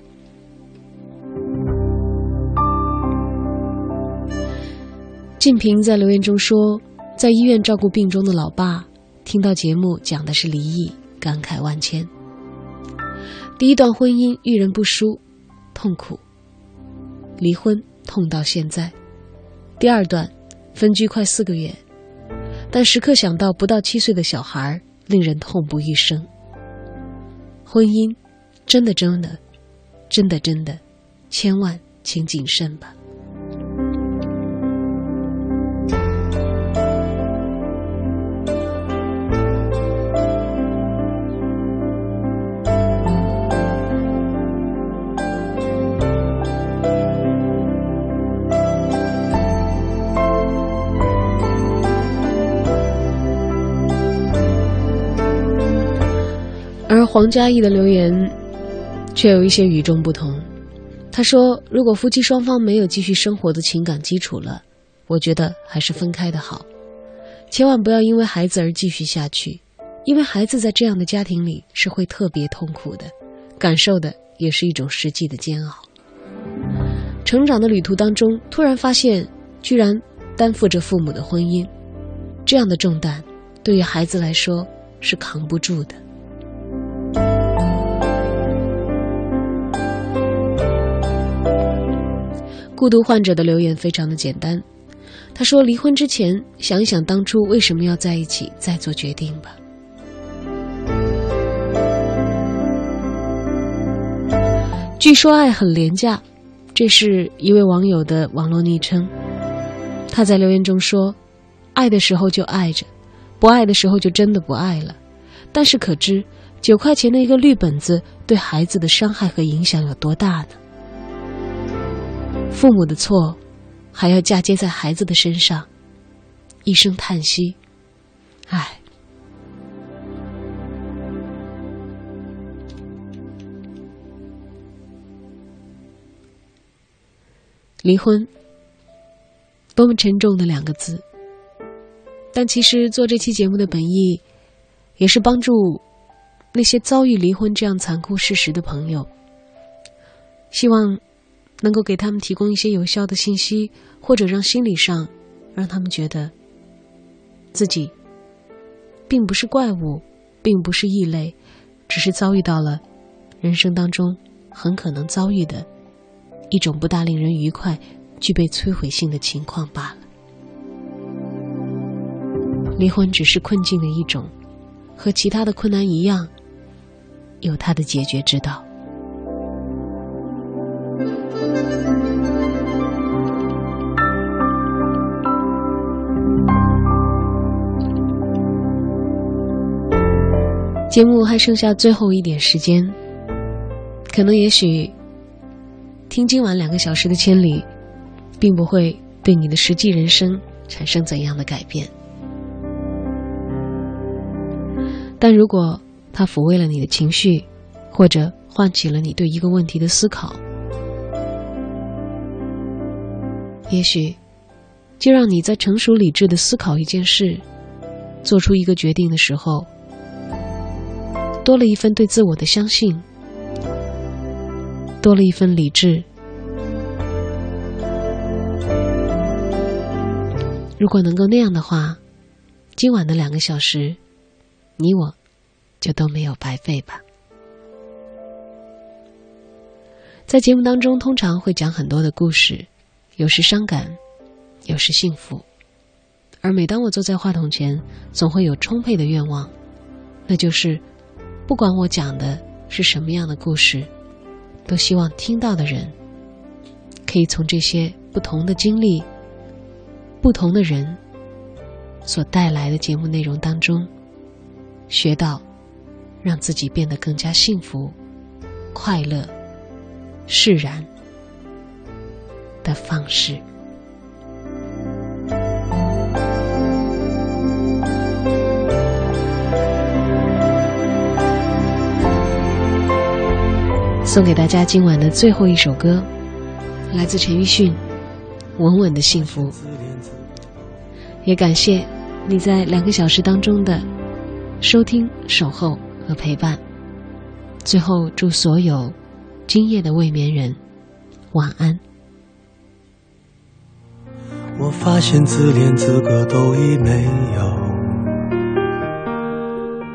静平在留言中说，在医院照顾病中的老爸，听到节目讲的是离异，感慨万千。第一段婚姻遇人不淑，痛苦；离婚痛到现在。第二段分居快四个月，但时刻想到不到七岁的小孩，令人痛不欲生。婚姻，真的真的，真的真的，千万请谨慎吧。黄嘉译的留言却有一些与众不同。他说：“如果夫妻双方没有继续生活的情感基础了，我觉得还是分开的好。千万不要因为孩子而继续下去，因为孩子在这样的家庭里是会特别痛苦的，感受的也是一种实际的煎熬。成长的旅途当中，突然发现居然担负着父母的婚姻，这样的重担对于孩子来说是扛不住的。”孤独患者的留言非常的简单，他说：“离婚之前想想当初为什么要在一起，再做决定吧。”据说爱很廉价，这是一位网友的网络昵称。他在留言中说：“爱的时候就爱着，不爱的时候就真的不爱了。但是可知九块钱的一个绿本子对孩子的伤害和影响有多大呢？”父母的错，还要嫁接在孩子的身上，一声叹息，唉。离婚，多么沉重的两个字。但其实做这期节目的本意，也是帮助那些遭遇离婚这样残酷事实的朋友，希望。能够给他们提供一些有效的信息，或者让心理上让他们觉得自己并不是怪物，并不是异类，只是遭遇到了人生当中很可能遭遇的一种不大令人愉快、具备摧毁性的情况罢了。离婚只是困境的一种，和其他的困难一样，有它的解决之道。节目还剩下最后一点时间，可能也许听今晚两个小时的千里，并不会对你的实际人生产生怎样的改变。但如果它抚慰了你的情绪，或者唤起了你对一个问题的思考，也许，就让你在成熟理智的思考一件事，做出一个决定的时候，多了一份对自我的相信，多了一份理智。如果能够那样的话，今晚的两个小时，你我就都没有白费吧。在节目当中，通常会讲很多的故事。有时伤感，有时幸福，而每当我坐在话筒前，总会有充沛的愿望，那就是，不管我讲的是什么样的故事，都希望听到的人，可以从这些不同的经历、不同的人所带来的节目内容当中，学到让自己变得更加幸福、快乐、释然。的方式，送给大家今晚的最后一首歌，来自陈奕迅，《稳稳的幸福》。也感谢你在两个小时当中的收听、守候和陪伴。最后，祝所有今夜的未眠人晚安。我发现自怜资格都已没有，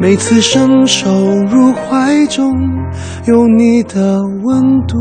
每次伸手入怀中，有你的温度。